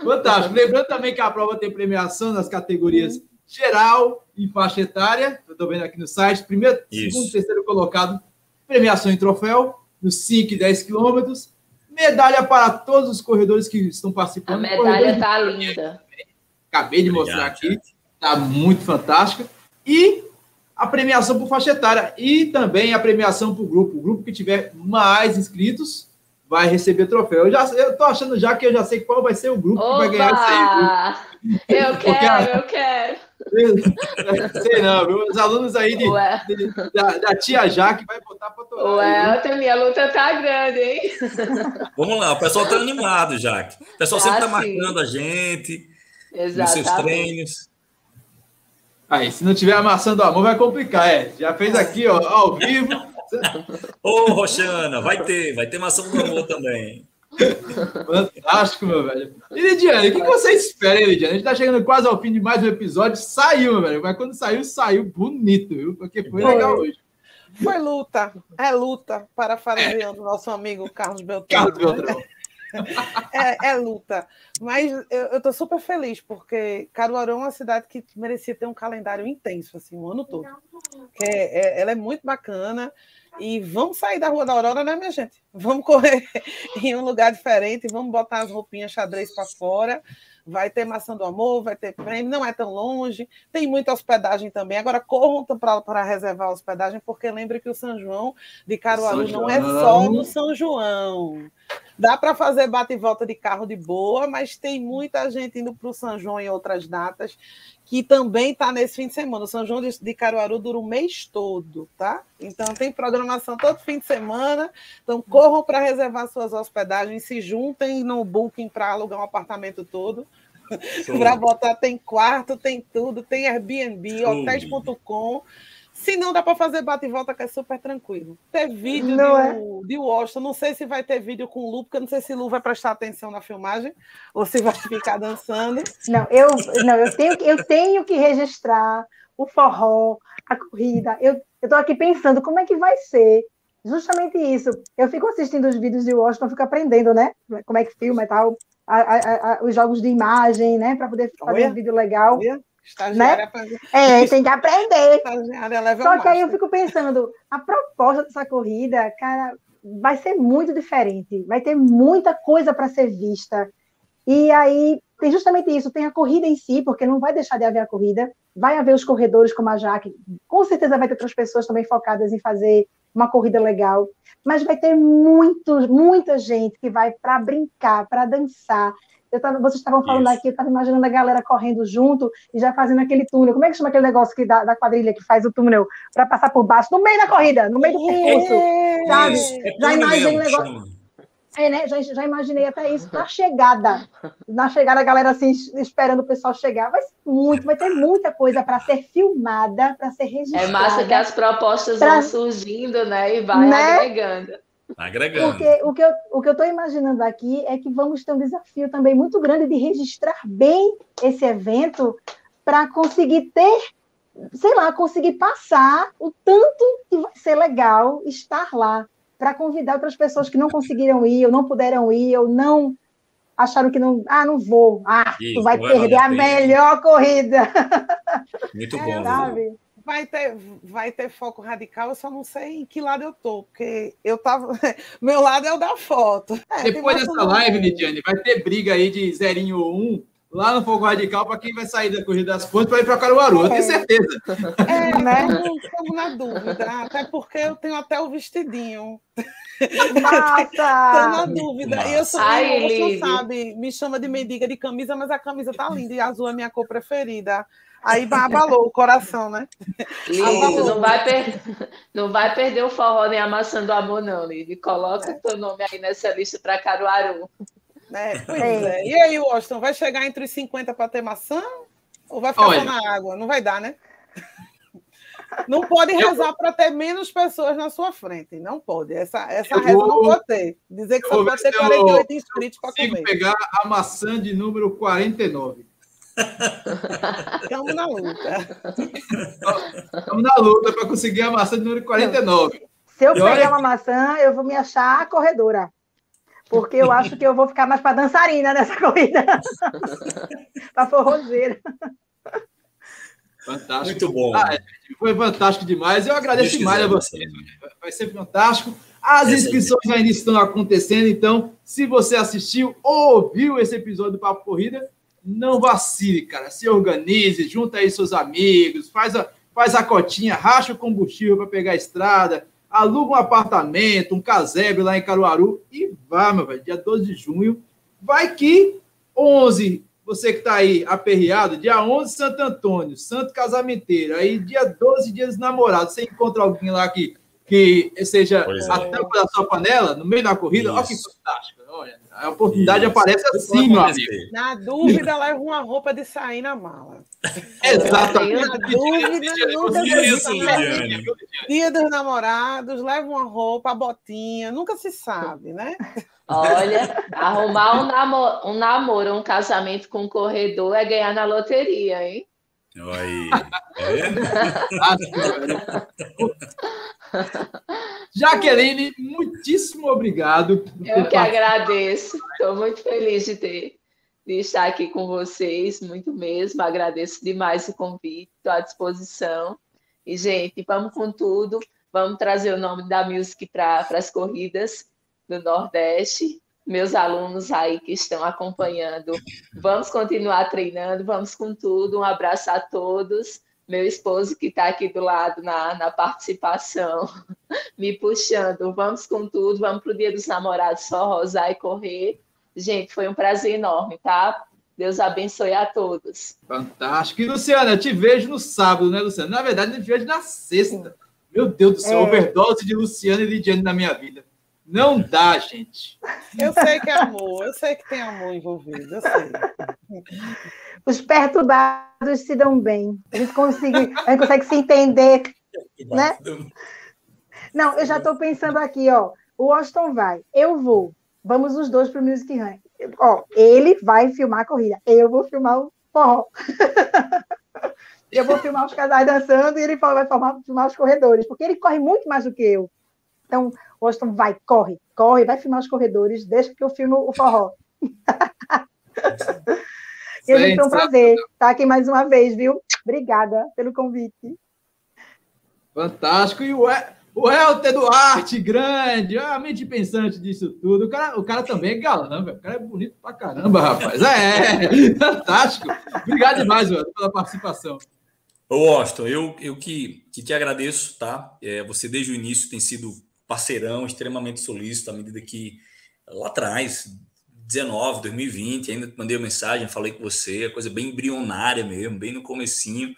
Fantástico. Lembrando também que a prova tem premiação nas categorias geral e faixa etária. Eu estou vendo aqui no site. Primeiro, Isso. segundo, terceiro colocado, premiação em troféu, nos 5 e 10 quilômetros. Medalha para todos os corredores que estão participando. A medalha está linda. Acabei de mostrar aqui. Está muito fantástica. E a premiação por faixa etária e também a premiação para o grupo. O grupo que tiver mais inscritos vai receber troféu. Eu já eu tô achando já que eu já sei qual vai ser o grupo Opa! que vai ganhar isso aí. Eu quero, eu quero. Sei não, viu? Os alunos aí de, de, da, da, tia Jaque vai botar para torar. Ué, minha luta tá grande, hein? Vamos lá, o pessoal tá animado, Jaque. O pessoal sempre tá, tá marcando a gente Exatamente. nos seus treinos. Aí, se não tiver amassando amor, vai complicar, é. Já fez aqui, ó, ao vivo. Ô, Roxana, vai ter, vai ter maçã do amor também. Fantástico, meu velho. E Lidiane, o que você espera, hein, Lidiane? A gente tá chegando quase ao fim de mais um episódio. Saiu, meu velho. Mas quando saiu, saiu bonito, viu? Porque foi, foi. legal hoje. Foi luta, é luta, parafraseando é. nosso amigo Carlos Beltrão. Carlos Beltrão. é, é, luta. Mas eu estou super feliz, porque Caruaru é uma cidade que merecia ter um calendário intenso, assim, o ano todo. Que é, é, ela é muito bacana. E vamos sair da Rua da Aurora, né, minha gente? Vamos correr em um lugar diferente, vamos botar as roupinhas xadrez para fora. Vai ter maçã do amor, vai ter prêmio, não é tão longe. Tem muita hospedagem também. Agora corram para reservar a hospedagem, porque lembre que o São João de Caruaru não é só no São João. Dá para fazer bate e volta de carro de boa, mas tem muita gente indo para o São João em outras datas que também está nesse fim de semana. O São João de Caruaru dura o mês todo, tá? Então tem programação todo fim de semana. Então corram para reservar suas hospedagens, se juntem no Booking para alugar um apartamento todo. para botar tem quarto, tem tudo, tem Airbnb, hotéis.com. Se não, dá para fazer bate e volta, que é super tranquilo. Ter vídeo não de, é? de Washington, não sei se vai ter vídeo com o Lu, porque eu não sei se o Lu vai prestar atenção na filmagem ou se vai ficar dançando. Não, eu, não, eu, tenho, eu tenho que registrar o forró, a corrida. Eu estou aqui pensando como é que vai ser. Justamente isso. Eu fico assistindo os vídeos de Washington, fico aprendendo, né? Como é que filma e tal. A, a, a, os jogos de imagem, né? Para poder fazer Olha. um vídeo legal. Olha. Estagiária né? É, tem que aprender. Só que aí eu fico pensando, a proposta dessa corrida, cara, vai ser muito diferente. Vai ter muita coisa para ser vista. E aí tem justamente isso, tem a corrida em si, porque não vai deixar de haver a corrida, vai haver os corredores como a Jaque, com certeza vai ter outras pessoas também focadas em fazer uma corrida legal, mas vai ter muito, muita gente que vai para brincar, para dançar, Eu tava, vocês estavam falando Isso. aqui, eu estava imaginando a galera correndo junto e já fazendo aquele túnel. Como é que chama aquele negócio que da, da quadrilha que faz o túnel para passar por baixo, no meio da corrida, no meio do percurso, é, sabe? É já imaginei o negócio. É, né? Já, já imaginei até isso na chegada. Na chegada, a galera assim, esperando o pessoal chegar. Vai ser muito, vai ter muita coisa para ser filmada, para ser registrada. É massa que as propostas pra... vão surgindo, né? E vai né? agregando. Agregando. Porque o que, eu, o que eu estou imaginando aqui é que vamos ter um desafio também muito grande de registrar bem esse evento para conseguir ter, sei lá, conseguir passar o tanto que vai ser legal estar lá para convidar outras pessoas que não conseguiram ir, ou não puderam ir, ou não acharam que não. Ah, não vou. Ah, Isso, tu vai perder a melhor corrida. Muito é, bom. Sabe? Vai ter, vai ter foco radical, eu só não sei em que lado eu tô, porque eu tava. Meu lado é o da foto. É, Depois dessa live, Lidiane, vai ter briga aí de zerinho ou um lá no Fogo Radical para quem vai sair da Corrida das Pontes para ir para Caruaru, eu tenho é. certeza. É, né? Estamos na dúvida, até porque eu tenho até o vestidinho. Estou na dúvida. E eu sou, Ai, você sabe, me chama de mendiga de camisa, mas a camisa tá linda e azul é minha cor preferida. Aí abalou o coração, né? Lindo, não vai, per... não vai perder o forró nem a maçã do amor, não, Lidy. Coloca o é. teu nome aí nessa lista para Caruaru. É, pois é. E aí, Washington, vai chegar entre os 50 para ter maçã? Ou vai ficar Olha, só na água? Não vai dar, né? Não pode rezar eu... para ter menos pessoas na sua frente. Não pode. Essa, essa reza vou... não pode ter. Dizer que só pode ter 48 inscritos para comer. pegar a maçã de número 49. Estamos na luta. Estamos na luta para conseguir a maçã de número 49. Se eu e pegar olha... uma maçã, eu vou me achar corredora porque eu acho que eu vou ficar mais para dançarina nessa corrida, para forrozeira. Fantástico. Muito bom. Ah, é, foi fantástico demais. Eu agradeço demais a você. Vai ser fantástico. As inscrições ainda estão acontecendo, então, se você assistiu ou ouviu esse episódio do Papo Corrida, não vacile, cara. Se organize, junta aí seus amigos, faz a, faz a cotinha, racha o combustível para pegar a estrada, aluga um apartamento, um casebre lá em Caruaru e vá, meu velho, dia 12 de junho. Vai que 11, você que está aí aperreado, dia 11, Santo Antônio, Santo Casamenteiro. Aí, dia 12, dia dos namorados. Você encontra alguém lá que, que seja pois a é. tampa da sua panela, no meio da corrida. Olha que fantástico. Olha, a oportunidade Isso. aparece assim, meu amigo. Na dúvida, leva uma roupa de sair na mala. Exatamente. Na dúvida, nunca se Dia dos namorados, leva uma roupa, a botinha, nunca se sabe, né? Olha, arrumar um namoro, um, namoro, um casamento com um corredor é ganhar na loteria, hein? Oi. Jaqueline, muitíssimo obrigado. Eu que agradeço. Estou muito feliz de ter de estar aqui com vocês, muito mesmo. Agradeço demais o convite, estou à disposição. E, gente, vamos com tudo. Vamos trazer o nome da Music para as corridas do Nordeste. Meus alunos aí que estão acompanhando, vamos continuar treinando, vamos com tudo. Um abraço a todos meu esposo que está aqui do lado na, na participação, me puxando. Vamos com tudo, vamos para o Dia dos Namorados, só rosar e correr. Gente, foi um prazer enorme, tá? Deus abençoe a todos. Fantástico. E, Luciana, eu te vejo no sábado, né, Luciana? Na verdade, eu te vejo na sexta. Meu Deus do céu, é. overdose de Luciana e Lidiane na minha vida. Não dá, gente. Eu sei que é amor, eu sei que tem amor envolvido, eu sei. Os perturbados se dão bem. A gente consegue, a gente consegue se entender, né? Não, eu já estou pensando aqui, ó. O Austin vai, eu vou. Vamos os dois para o Music Rank. Ó, ele vai filmar a corrida, eu vou filmar o forró. eu vou filmar os casais dançando e ele vai filmar os corredores, porque ele corre muito mais do que eu. Então, Washington vai, corre, corre, vai filmar os corredores, deixa que eu filmo o forró. e a gente foi um prazer estar aqui mais uma vez, viu? Obrigada pelo convite. Fantástico. E o, o Helter Duarte, grande, a mente pensante disso tudo. O cara, o cara também é galã, velho. O cara é bonito pra caramba, rapaz. É, fantástico. Obrigado demais, velho, pela participação. Ô, Austin, eu, eu que, que te agradeço, tá? É, você desde o início tem sido parceirão, extremamente solícito, à medida que lá atrás, 2019, 2020, ainda mandei uma mensagem, falei com você, coisa bem embrionária mesmo, bem no comecinho,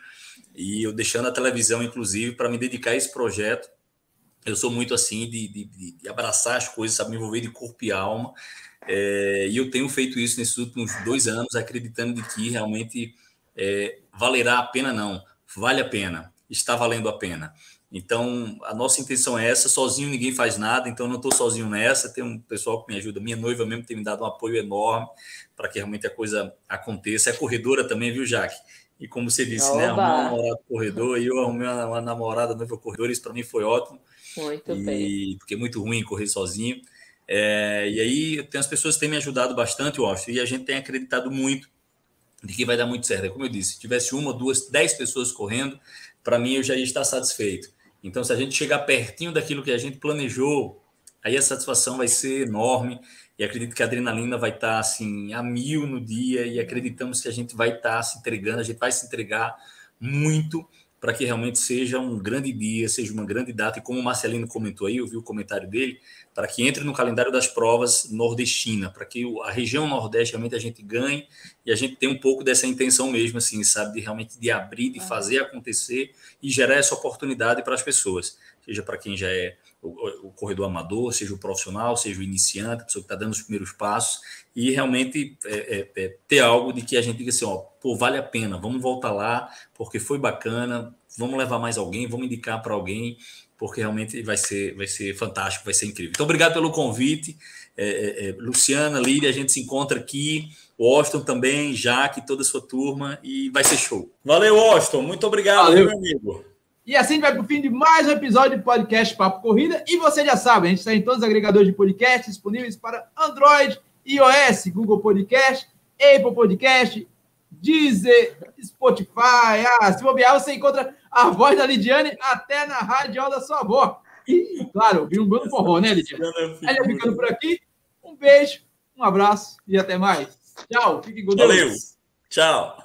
e eu deixando a televisão, inclusive, para me dedicar a esse projeto. Eu sou muito assim de, de, de abraçar as coisas, sabe, me envolver de corpo e alma, é, e eu tenho feito isso nesses últimos dois anos, acreditando de que realmente é, valerá a pena, não, vale a pena, está valendo a pena. Então, a nossa intenção é essa. Sozinho ninguém faz nada, então não estou sozinho nessa. Tem um pessoal que me ajuda. Minha noiva mesmo tem me dado um apoio enorme para que realmente a coisa aconteça. É corredora também, viu, Jaque? E como você disse, né? Arrumar um namorado corredor e eu arrumei uma, uma namorada noiva corredora. Isso para mim foi ótimo. Muito e, bem. Porque é muito ruim correr sozinho. É, e aí, tem as pessoas que têm me ajudado bastante, eu acho, e a gente tem acreditado muito de que vai dar muito certo. É como eu disse, se tivesse uma, duas, dez pessoas correndo, para mim eu já ia estar satisfeito. Então, se a gente chegar pertinho daquilo que a gente planejou, aí a satisfação vai ser enorme. E acredito que a adrenalina vai estar assim a mil no dia e acreditamos que a gente vai estar se entregando, a gente vai se entregar muito para que realmente seja um grande dia, seja uma grande data. E como o Marcelino comentou aí, eu vi o comentário dele, para que entre no calendário das provas nordestina, para que a região nordeste realmente a gente ganhe e a gente tenha um pouco dessa intenção mesmo, assim, sabe, de realmente de abrir, de fazer acontecer e gerar essa oportunidade para as pessoas, seja para quem já é o, o, corredor amador, seja o profissional, seja o iniciante, a pessoa que está dando os primeiros passos, e realmente é, é, é, ter algo de que a gente diga assim, ó, pô, vale a pena, vamos voltar lá, porque foi bacana, vamos levar mais alguém, vamos indicar para alguém, porque realmente vai ser, vai ser fantástico, vai ser incrível. Então, obrigado pelo convite. É, é, é Luciana, Lídia, a gente se encontra aqui. Washington também, Jaque, toda a sua turma, e vai ser show. Valeu, Washington. Muito obrigado, Valeu. meu amigo. E assim vai para o fim de mais um episódio do podcast Papo Corrida. E você já sabe, a gente está em todos os agregadores de podcast disponíveis para Android, iOS, Google Podcast, Apple Podcast, Deezer, Spotify. Ah, se bobear, você encontra a voz da Lidiane até na rádio da sua avó. E, claro, vi um bom forró, né, Lidiane? Ela ficando por aqui. Um beijo, um abraço e até mais. Tchau, fique com Deus. Valeu. Tchau.